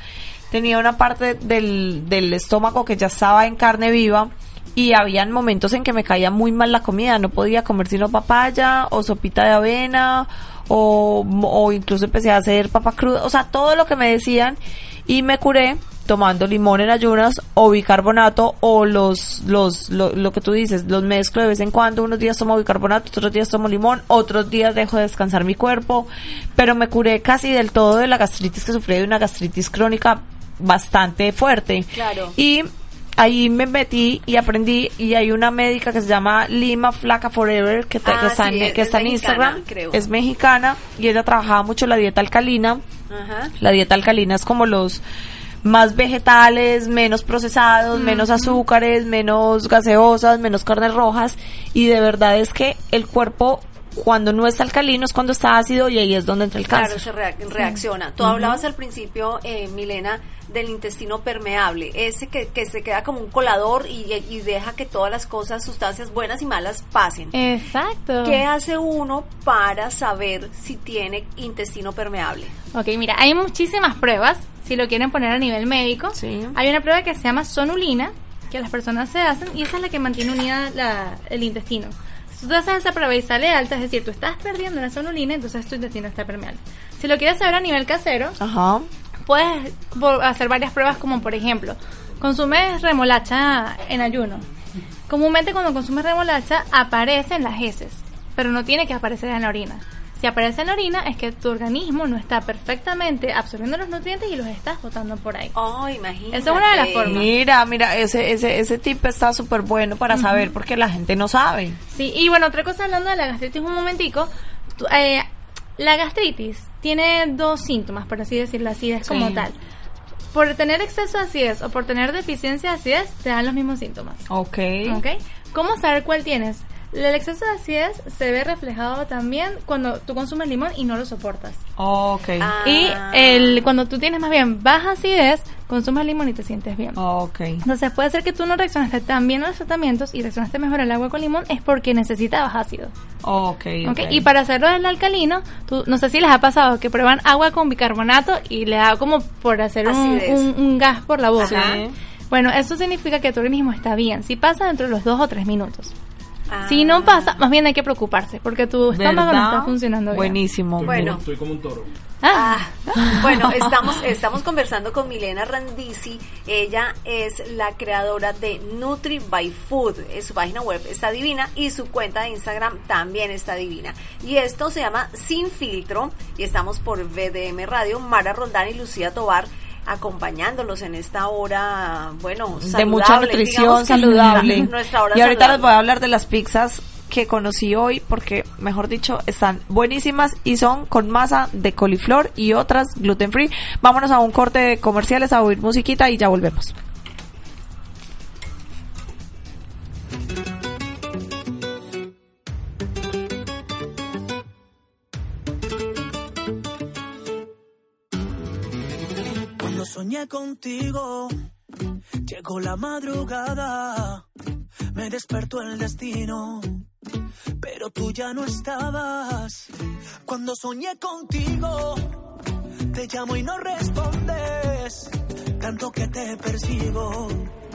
Tenía una parte del, del estómago que ya estaba en carne viva. Y habían momentos en que me caía muy mal la comida. No podía comer sino papaya o sopita de avena o, o incluso empecé a hacer papa cruda. O sea, todo lo que me decían. Y me curé tomando limón en ayunas o bicarbonato o los, los, lo, lo que tú dices, los mezclo de vez en cuando. Unos días tomo bicarbonato, otros días tomo limón, otros días dejo de descansar mi cuerpo. Pero me curé casi del todo de la gastritis que sufrí de una gastritis crónica bastante fuerte. Claro. Y ahí me metí y aprendí y hay una médica que se llama Lima Flaca Forever que, te- Ah, que está, sí, en, que es está en Instagram. creo. Es mexicana y ella trabajaba mucho la dieta alcalina. Ajá. La dieta alcalina es como los más vegetales, menos procesados, menos azúcares, menos gaseosas, menos carnes rojas y de verdad es que el cuerpo cuando no está alcalino es cuando está ácido y ahí es donde entra el Claro, cáncer. se rea- reacciona. Tú hablabas al principio, eh, Milena, del intestino permeable, ese que, que se queda como un colador y, y deja que todas las cosas, sustancias buenas y malas pasen. Exacto. ¿Qué hace uno para saber si tiene intestino permeable? Ok, mira, hay muchísimas pruebas, si lo quieren poner a nivel médico. Sí. Hay una prueba que se llama sonulina, que las personas se hacen, y esa es la que mantiene unida la- el intestino. Si tú haces esa prueba y sale alta, es decir, tú estás perdiendo la sonulina, entonces tu intestino está permeable. Si lo quieres saber a nivel casero, Ajá. puedes hacer varias pruebas como por ejemplo, consumes remolacha en ayuno. Comúnmente cuando consumes remolacha aparece en las heces, pero no tiene que aparecer en la orina. Si aparece en la orina es que tu organismo no está perfectamente absorbiendo los nutrientes y los estás botando por ahí. Oh, imagínate. Esa es una de las formas. Mira, mira, ese, ese, ese tip está súper bueno para saber porque la gente no sabe. Sí, y bueno, otra cosa hablando de la gastritis un momentico, tú- eh, la gastritis tiene dos síntomas, por así decirlo, la acidez como Sí. tal. Por tener exceso de acidez o por tener deficiencia de acidez, te dan los mismos síntomas. Ok. ¿Ok? ¿Cómo saber cuál tienes? El exceso de acidez se ve reflejado también cuando tú consumes limón y no lo soportas. Ok. Ah. Y el cuando tú tienes más bien baja acidez, consumes limón y te sientes bien. Ok. Entonces puede ser que tú no reaccionaste tan bien a los tratamientos y reaccionaste mejor al agua con limón es porque necesitabas ácido. Ok. ¿ok? Y para hacerlo del alcalino, tú, no sé si les ha pasado que prueban agua con bicarbonato y le da como por hacer un, Acidez. un- un gas por la boca. Sí. Bueno, eso significa que tu organismo está bien. Si pasa dentro de los dos o tres minutos. Ah. Si no pasa, más bien hay que preocuparse porque tu estómago no está funcionando bien. Buenísimo. Estoy, Bueno. como, estoy como un toro. Ah, Ah, bueno, estamos, estamos conversando con Milena Randisi. Ella es la creadora de Nutri by Food. Eh, Su página web está divina y su cuenta de Instagram también está divina. Y esto se llama Sin Filtro y estamos por VDM Radio. Mara Roldán y Lucía Tobar acompañándolos en esta hora, bueno, de mucha saludable, nutrición saludable. Nuestra hora y ahorita les saludable. voy a hablar de las pizzas que conocí hoy porque, mejor dicho, están buenísimas y son con masa de coliflor y otras gluten free. Vámonos a un corte de comerciales a oír musiquita y ya volvemos. Soñé contigo, llegó la madrugada, me despertó el destino, pero tú ya no estabas. Cuando soñé contigo, te llamo y no respondes. Tanto que te persigo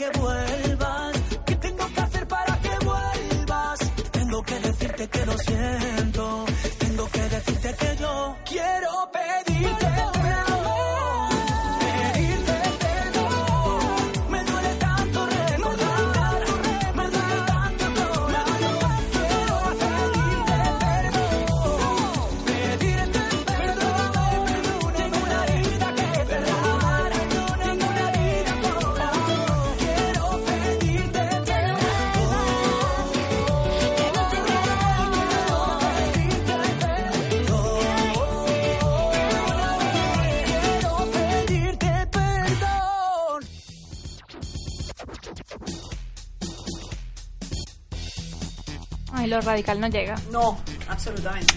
Que vuelvas? Lo radical no llega. No, absolutamente.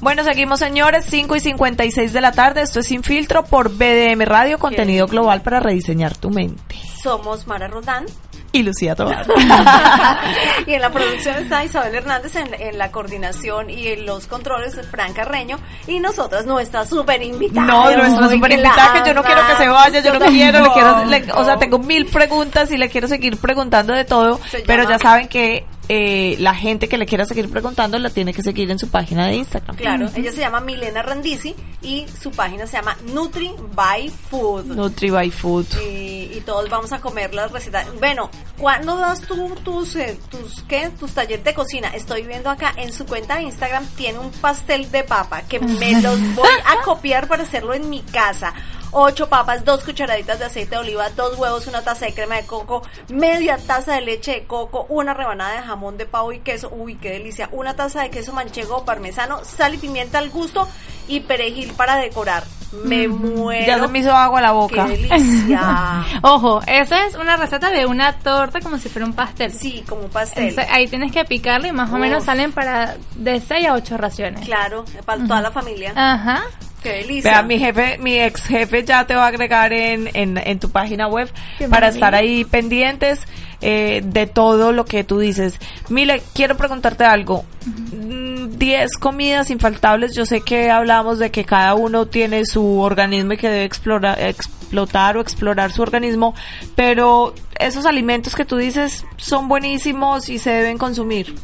Bueno, seguimos señores, 5 y 56 de la tarde. Esto es Sin Filtro por BDM Radio, contenido global para rediseñar tu mente. Somos Mara Rodán. Y Lucía Tobar. y en la producción está Isabel Hernández, en, en la coordinación y en los controles Fran Carreño. Y nosotras, nuestra súper invitada. No, nuestra que invitada que yo no quiero que se vaya, yo no quiero, le quiero, le- o sea, tengo mil preguntas y le quiero seguir preguntando de todo, pero ya saben que eh, la gente que le quiera seguir preguntando la tiene que seguir en su página de Instagram. Claro, ella se llama Milena Randisi y su página se llama Nutri by Food. Nutri by Food. Y, y todos vamos a comer las recetas. Bueno, ¿cuándo das tú tus, eh, tus, qué? tus talleres de cocina? Estoy viendo acá en su cuenta de Instagram tiene un pastel de papa que me los voy a copiar para hacerlo en mi casa. Ocho papas, dos cucharaditas de aceite de oliva, dos huevos, una taza de crema de coco, media taza de leche de coco, una rebanada de jamón de pavo y queso, uy, qué delicia, una taza de queso manchego o parmesano, sal y pimienta al gusto y perejil para decorar. Me muero. Ya se me hizo agua la boca. Qué delicia. Ojo, esa es una receta de una torta como si fuera un pastel. Sí, como un pastel. Entonces, ahí tienes que picarlo y más o menos salen para de 6 a 8 raciones. Claro, para toda la familia. Ajá. Qué delicia. Vea, mi jefe, mi ex jefe ya te va a agregar en, en, en tu página web Qué para estar ahí pendientes eh, de todo lo que tú dices. Mile, quiero preguntarte algo. Mm, 10 comidas infaltables. Yo sé que hablamos de que cada uno tiene su organismo y que debe explorar, explotar o explorar su organismo, pero esos alimentos que tú dices son buenísimos y se deben consumir.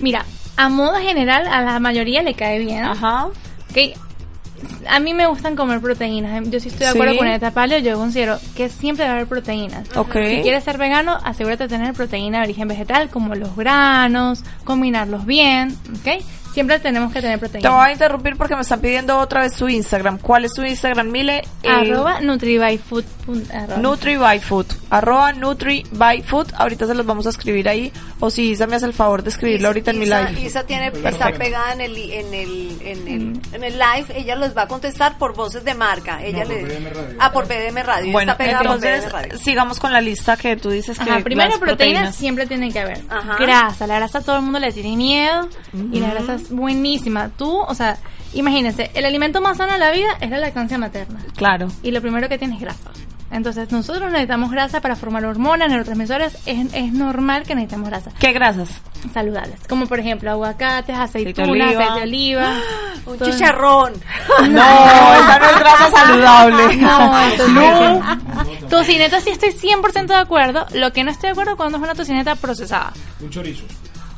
Mira, a modo general a la mayoría le cae bien. Ajá. Ok, a mí me gustan comer proteínas. Yo sí estoy de acuerdo Sí. con el paleo. Yo considero que siempre debe haber proteínas. Ok. Si quieres ser vegano, asegúrate de tener proteína de origen vegetal, como los granos, combinarlos bien. ¿Ok? Siempre tenemos que tener Te proteínas. voy a interrumpir porque me están pidiendo otra vez su Instagram. ¿Cuál es su Instagram, Mile? Eh, Arroba NutriByFood. arroba. Nutri by Food. Arroba Nutri by Food. Ahorita se los vamos a escribir ahí. O si Isa me hace el favor de escribirlo ahorita en mi live. Isa tiene, está pegada en el, en el, en el, en el live, ella los va a contestar por voces de marca. Ella No, por le, BDM Radio. Ah, por BDM Radio. Bueno, está pegada por BDM Radio. sigamos con la lista que tú dices que Ajá, primero proteínas, proteínas. siempre tiene que haber. Ajá. Grasa, la grasa a todo el mundo le tiene miedo y la grasa es buenísima. Tú, o sea, imagínense, el alimento más sano de la vida es la lactancia materna Claro. y lo primero que tiene es grasa. Entonces nosotros necesitamos grasa para formar hormonas, neurotransmisores, es, es normal que necesitemos grasa ¿Qué grasas? saludables, como por ejemplo aguacates, Aceite de aceitunas, oliva. aceite de oliva. Un todo- chicharrón. No, esa no es grasa saludable. No, entonces, tocineta sí estoy 100% de acuerdo. Lo que no estoy de acuerdo cuando es una tocineta procesada. Un chorizo.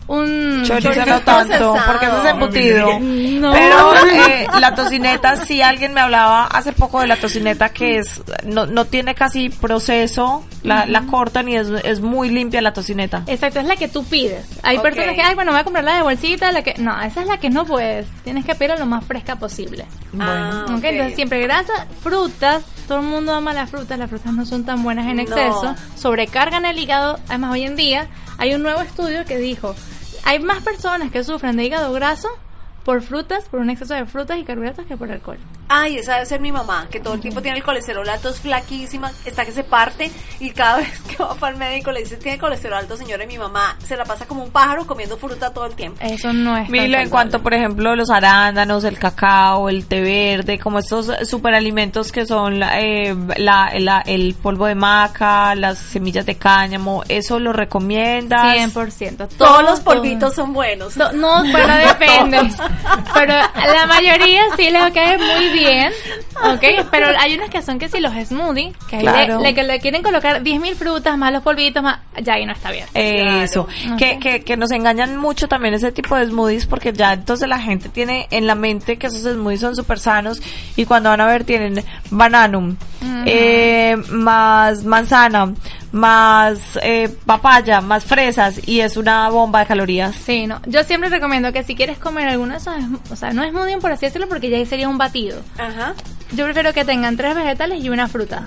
Un Chorizo Chorizo no tanto, procesado. porque eso es embutido. No. Pero eh, la tocineta, sí alguien me hablaba hace poco de la tocineta que es no, no tiene casi proceso, la, la cortan y es, es muy limpia la tocineta. Exacto, es la que tú pides. Hay personas que, ay, bueno, voy a comprar la de bolsita, la que... No, esa es la que no puedes. Tienes que pedirla lo más fresca posible. Ah, Ok, ok. Entonces siempre grasa, frutas, todo el mundo ama las frutas, las frutas no son tan buenas en No. exceso, sobrecargan el hígado, además hoy en día hay un nuevo estudio que dijo, hay más personas que sufren de hígado graso por frutas, por un exceso de frutas y carbohidratos que por alcohol. Ay, esa debe ser mi mamá, que todo el tiempo tiene el colesterol alto, es flaquísima, está que se parte y cada vez que va para el médico le dice, tiene colesterol alto, señora, y mi mamá se la pasa como un pájaro comiendo fruta todo el tiempo. Eso no es Milo, en cuanto, por ejemplo, los arándanos, el cacao, el té verde, como estos superalimentos que son la, eh, la- la- el polvo de maca, las semillas de cáñamo, ¿eso lo recomiendas? 100%. Todos Todo, los polvitos son buenos. No, no, bueno, depende. Pero la mayoría sí les cae muy bien, ¿ok? Pero hay unos que son que si los smoothies, que ahí Claro. le, le- le quieren colocar 10.000 frutas, más los polvitos, más... Ya ahí no está bien. Eso, Claro. que, que, que nos engañan mucho también ese tipo de smoothies porque ya entonces la gente tiene en la mente que esos smoothies son súper sanos y cuando van a ver tienen bananum, eh, más manzana, más eh, papaya, más fresas y es una bomba de calorías. Sí, no. Yo siempre recomiendo que si quieres comer alguno o sea, no es muy bien por así decirlo, porque ya ahí sería un batido. Ajá. Yo prefiero que tengan tres vegetales y una fruta.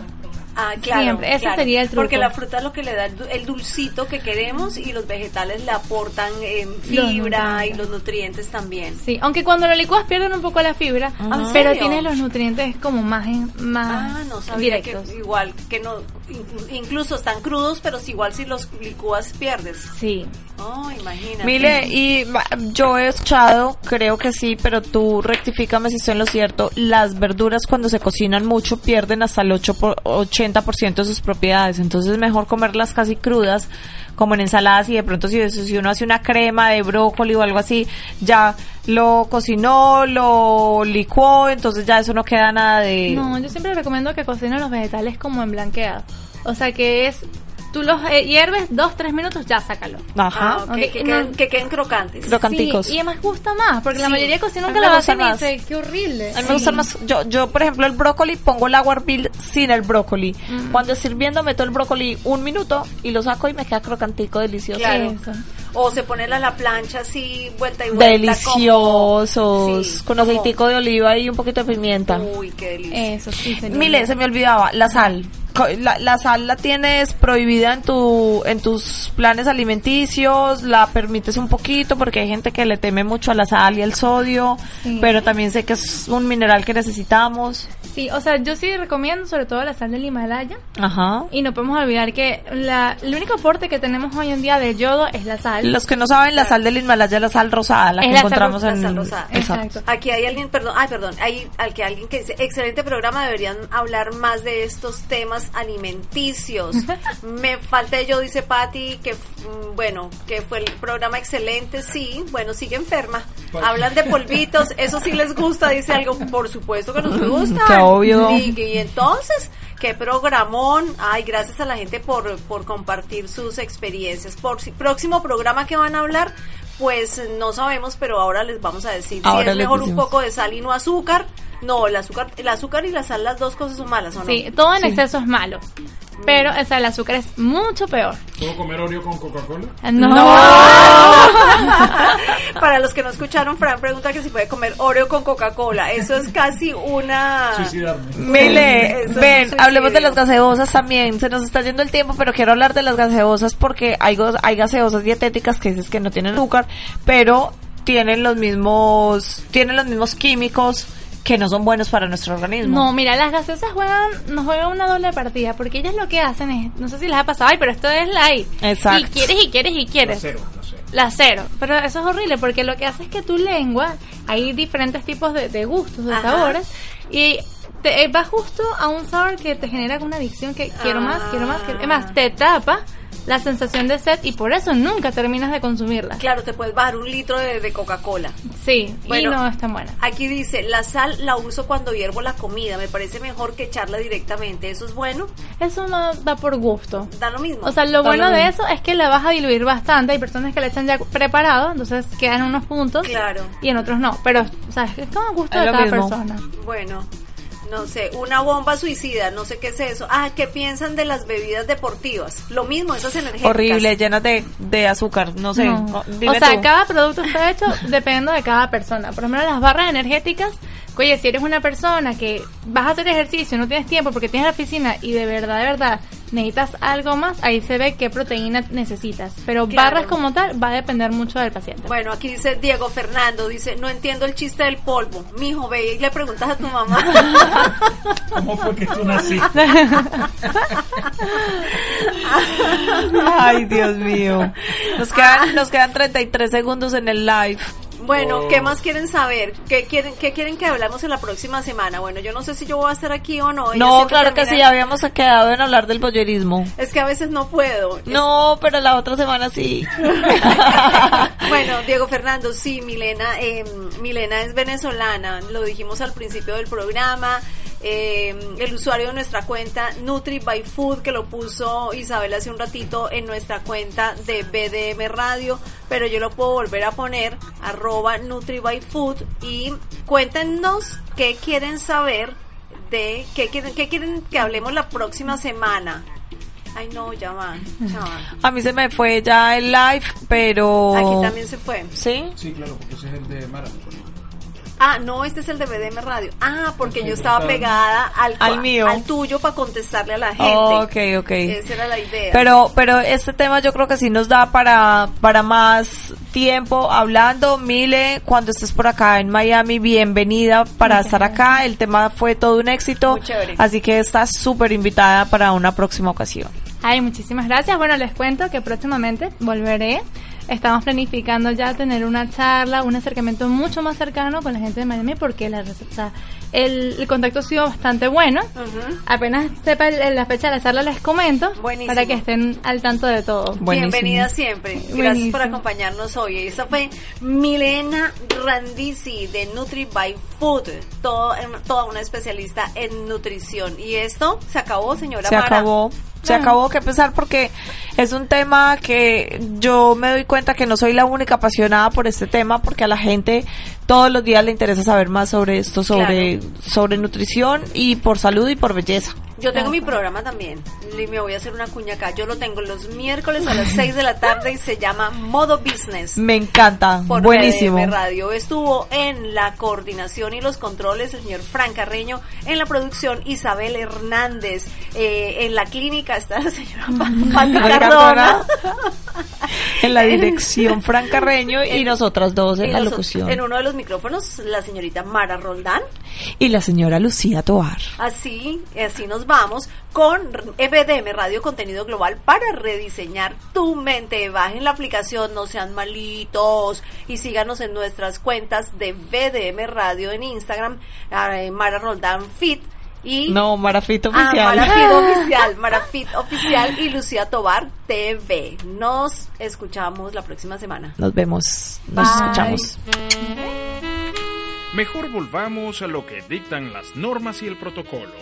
Ah, claro. Siempre, ese claro. sería el truco. Porque la fruta es lo que le da el, du- el dulcito que queremos y los vegetales le aportan eh, fibra y los nutrientes también. Sí, aunque cuando lo licuas pierden un poco la fibra, ¿En pero serio? tiene los nutrientes como más, más Ah, no sabía que directos. igual que no, in- incluso están crudos, pero si igual si los licúas pierdes. Sí. Oh, imagínate. Mile, y yo he escuchado, creo que sí, pero tú rectifícame si estoy en lo cierto, las verduras cuando se cocinan mucho pierden hasta el 8 por, 80% de sus propiedades, entonces es mejor comerlas casi crudas, como en ensaladas y de pronto si, si uno hace una crema de brócoli o algo así, ya lo cocinó, lo licuó, entonces ya eso no queda nada de... No, yo siempre recomiendo que cocinen los vegetales como en blanqueado. O sea que es, tú los eh, hierves dos, tres minutos, ya sácalo. Ajá. Ah, que, no. queden, que queden crocantes. Crocanticos. Sí, y además gusta más, porque la Sí. mayoría cocina A que mí la me gusta hacen y más. dice, qué horrible. A mí me gusta más, yo, yo por ejemplo el brócoli pongo el agua hervir sin el brócoli. Cuando estoy hirviendo meto el brócoli un minuto y lo saco y me queda crocantico, delicioso. Claro. O se pone a la plancha así, vuelta y vuelta. Deliciosos, Sí, con como- aceitico de oliva y un poquito de pimienta. Uy, qué delicia. Eso sí, Mile, se me olvidaba, la sal. La, la sal la tienes prohibida en tu en tus planes alimenticios, la permites un poquito porque hay gente que le teme mucho a la sal y al sodio, Sí. pero también sé que es un mineral que necesitamos. Sí, o sea, yo sí recomiendo sobre todo la sal del Himalaya. Ajá. Y no podemos olvidar que la, el único aporte que tenemos hoy en día de yodo es la sal. Los que no saben, la sal del Himalaya es la sal rosada, la Es que la sal encontramos ros- en... la sal rosada. Exacto. Aquí hay alguien, perdón, ay, perdón, hay al que alguien que dice, excelente programa, deberían hablar más de estos temas alimenticios. Me falta yo, dice Patti, que mm, bueno, que fue el programa excelente, sí, bueno, sigue enferma. Hablan de polvitos, eso sí les gusta, dice algo, por supuesto que nos gusta. Qué obvio. Y, y entonces, qué programón. Ay, gracias a la gente por, por compartir sus experiencias. Por si- próximo programa que van a hablar, Pues no sabemos, pero ahora les vamos a decir Ahora si es mejor un poco de sal y no azúcar. No, el azúcar, el azúcar y la sal, las dos cosas son malas, ¿o no? Sí, todo en exceso es malo. Pero o sea, el azúcar es mucho peor. ¿Puedo comer Oreo con Coca-Cola? No. Para los que no escucharon, Fran pregunta que si puede comer Oreo con Coca-Cola. Eso es casi una... Suicidarme. Mile, ven, hablemos de las gaseosas también. Se nos está yendo el tiempo, pero quiero hablar de las gaseosas porque hay, hay gaseosas dietéticas que dices que no tienen azúcar, pero tienen los mismos, tienen los mismos químicos que no son buenos para nuestro organismo. No, mira, las gaseosas juegan, nos juegan una doble partida, porque ellas lo que hacen es, no sé si les ha pasado, ay, pero esto es light. Exacto. Y quieres y quieres y La quieres. cero, la cero. La cero. Pero eso es horrible porque lo que hace es que tu lengua, hay diferentes tipos de, de gustos, de Ajá. sabores, y te, eh, va justo a un sabor que te genera una adicción que quiero más, quiero más, quiero- es más, te tapa la sensación de sed y por eso nunca terminas de consumirla. Claro, te puedes bajar un litro de, de Coca-Cola. Sí, Bueno. y no es tan buena. Aquí dice, la sal la uso cuando hiervo la comida. Me parece mejor que echarla directamente. ¿Eso es bueno? Eso no da por gusto. Da lo mismo. O sea, lo Da bueno lo de eso es que la vas a diluir bastante. Hay personas que le echan ya preparado, entonces quedan unos puntos. Claro. Y en otros no. Pero, o sea, es como gusto Es de cada mismo. persona. Bueno, no sé, una bomba suicida, no sé qué es eso. Ah, ¿qué piensan de las bebidas deportivas? Lo mismo, esas energéticas. Horrible, llenas de, de azúcar, no sé. No. no, dime o sea, tú. cada producto está hecho dependiendo de cada persona. Por lo menos las barras energéticas, oye, si eres una persona que vas a hacer ejercicio, no tienes tiempo porque tienes la oficina y de verdad, de verdad, necesitas algo más, ahí se ve qué proteína necesitas. Pero Claro. barras como tal va a depender mucho del paciente. Bueno, aquí dice Diego Fernando, dice, no entiendo el chiste del polvo. Mijo, ve y le preguntas a tu mamá. ¿Cómo fue que tú naciste? Ay, Dios mío. Nos quedan, nos quedan 33 segundos en el live. Bueno, ¿qué más quieren saber? ¿Qué quieren, ¿Qué quieren que hablemos en la próxima semana? Bueno, yo no sé si yo voy a estar aquí o no. No, claro que sí, termina- habíamos quedado en hablar del bollerismo. Es que a veces no puedo. No, pero la otra semana sí. Bueno, Diego Fernando, sí, Milena, eh, Milena es venezolana, lo dijimos al principio del programa. Eh, el usuario de nuestra cuenta Nutri by Food que lo puso Isabel hace un ratito en nuestra cuenta de BDM Radio, pero yo lo puedo volver a poner arroba Nutri by Food y cuéntenos qué quieren saber de qué quieren, qué quieren que hablemos la próxima semana. Ay no, ya va, ya va. A mí se me fue ya el live, pero... Aquí también se fue. ¿Sí? Sí, claro, porque ese es el de Mara. Ah, no, este es el de BDM Radio. Ah, porque yo estaba pegada al, Al mío. al tuyo para contestarle a la gente. Oh, ok, ok. Esa era la idea. Pero, pero este tema yo creo que sí nos da para, para más tiempo hablando. Mile, cuando estés por acá en Miami, bienvenida para estar acá. El tema fue todo un éxito. Muy chévere. Así que estás súper invitada para una próxima ocasión. Ay, muchísimas gracias. Bueno, les cuento que próximamente volveré. Estamos planificando ya tener una charla, un acercamiento mucho más cercano con la gente de Miami porque la, o sea, el, el contacto ha sido bastante bueno. Apenas sepa el- la fecha de la charla les comento Buenísimo. para que estén al tanto de todo. Buenísimo. Bienvenida siempre. Gracias Buenísimo. por acompañarnos hoy. Esa fue Milena Randisi de Nutri by Food, todo, toda una especialista en nutrición. Y esto se acabó, señora Se Mara. acabó. Se acabó que pensar porque es un tema que yo me doy cuenta que no soy la única apasionada por este tema porque a la gente todos los días le interesa saber más sobre esto, sobre, sobre nutrición y por salud y por belleza. Yo tengo mi programa también. Y me voy a hacer una cuña acá. Yo lo tengo los miércoles a las 6 de la tarde y se llama Modo Business. Me encanta, por buenísimo. BDM Radio. Estuvo en la coordinación y los controles el señor Fran Carreño, en la producción Isabel Hernández, eh, en la clínica está la señora Pa- Pati Pati Cardona. En la dirección Fran Carreño y En- nosotras dos en Y la locución. En uno de los micrófonos, la señorita Mara Roldán. Y la señora Lucía Toar. Así, así nos vamos con EBDM Radio Contenido Global para rediseñar tu mente. Bajen la aplicación, no sean malitos y síganos en nuestras cuentas de BDM Radio en Instagram, eh, Mara Roldán Fit y No, Marafito Ah, oficial. Marafit oficial, Marafit oficial y Lucía Tobar TV. Nos escuchamos la próxima semana. Nos vemos, nos Bye. escuchamos. Mejor volvamos a lo que dictan las normas y el protocolo.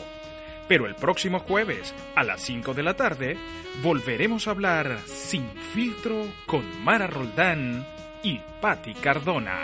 Pero el próximo jueves, a las 5 de la tarde, volveremos a hablar sin filtro con Mara Roldán y Patti Cardona.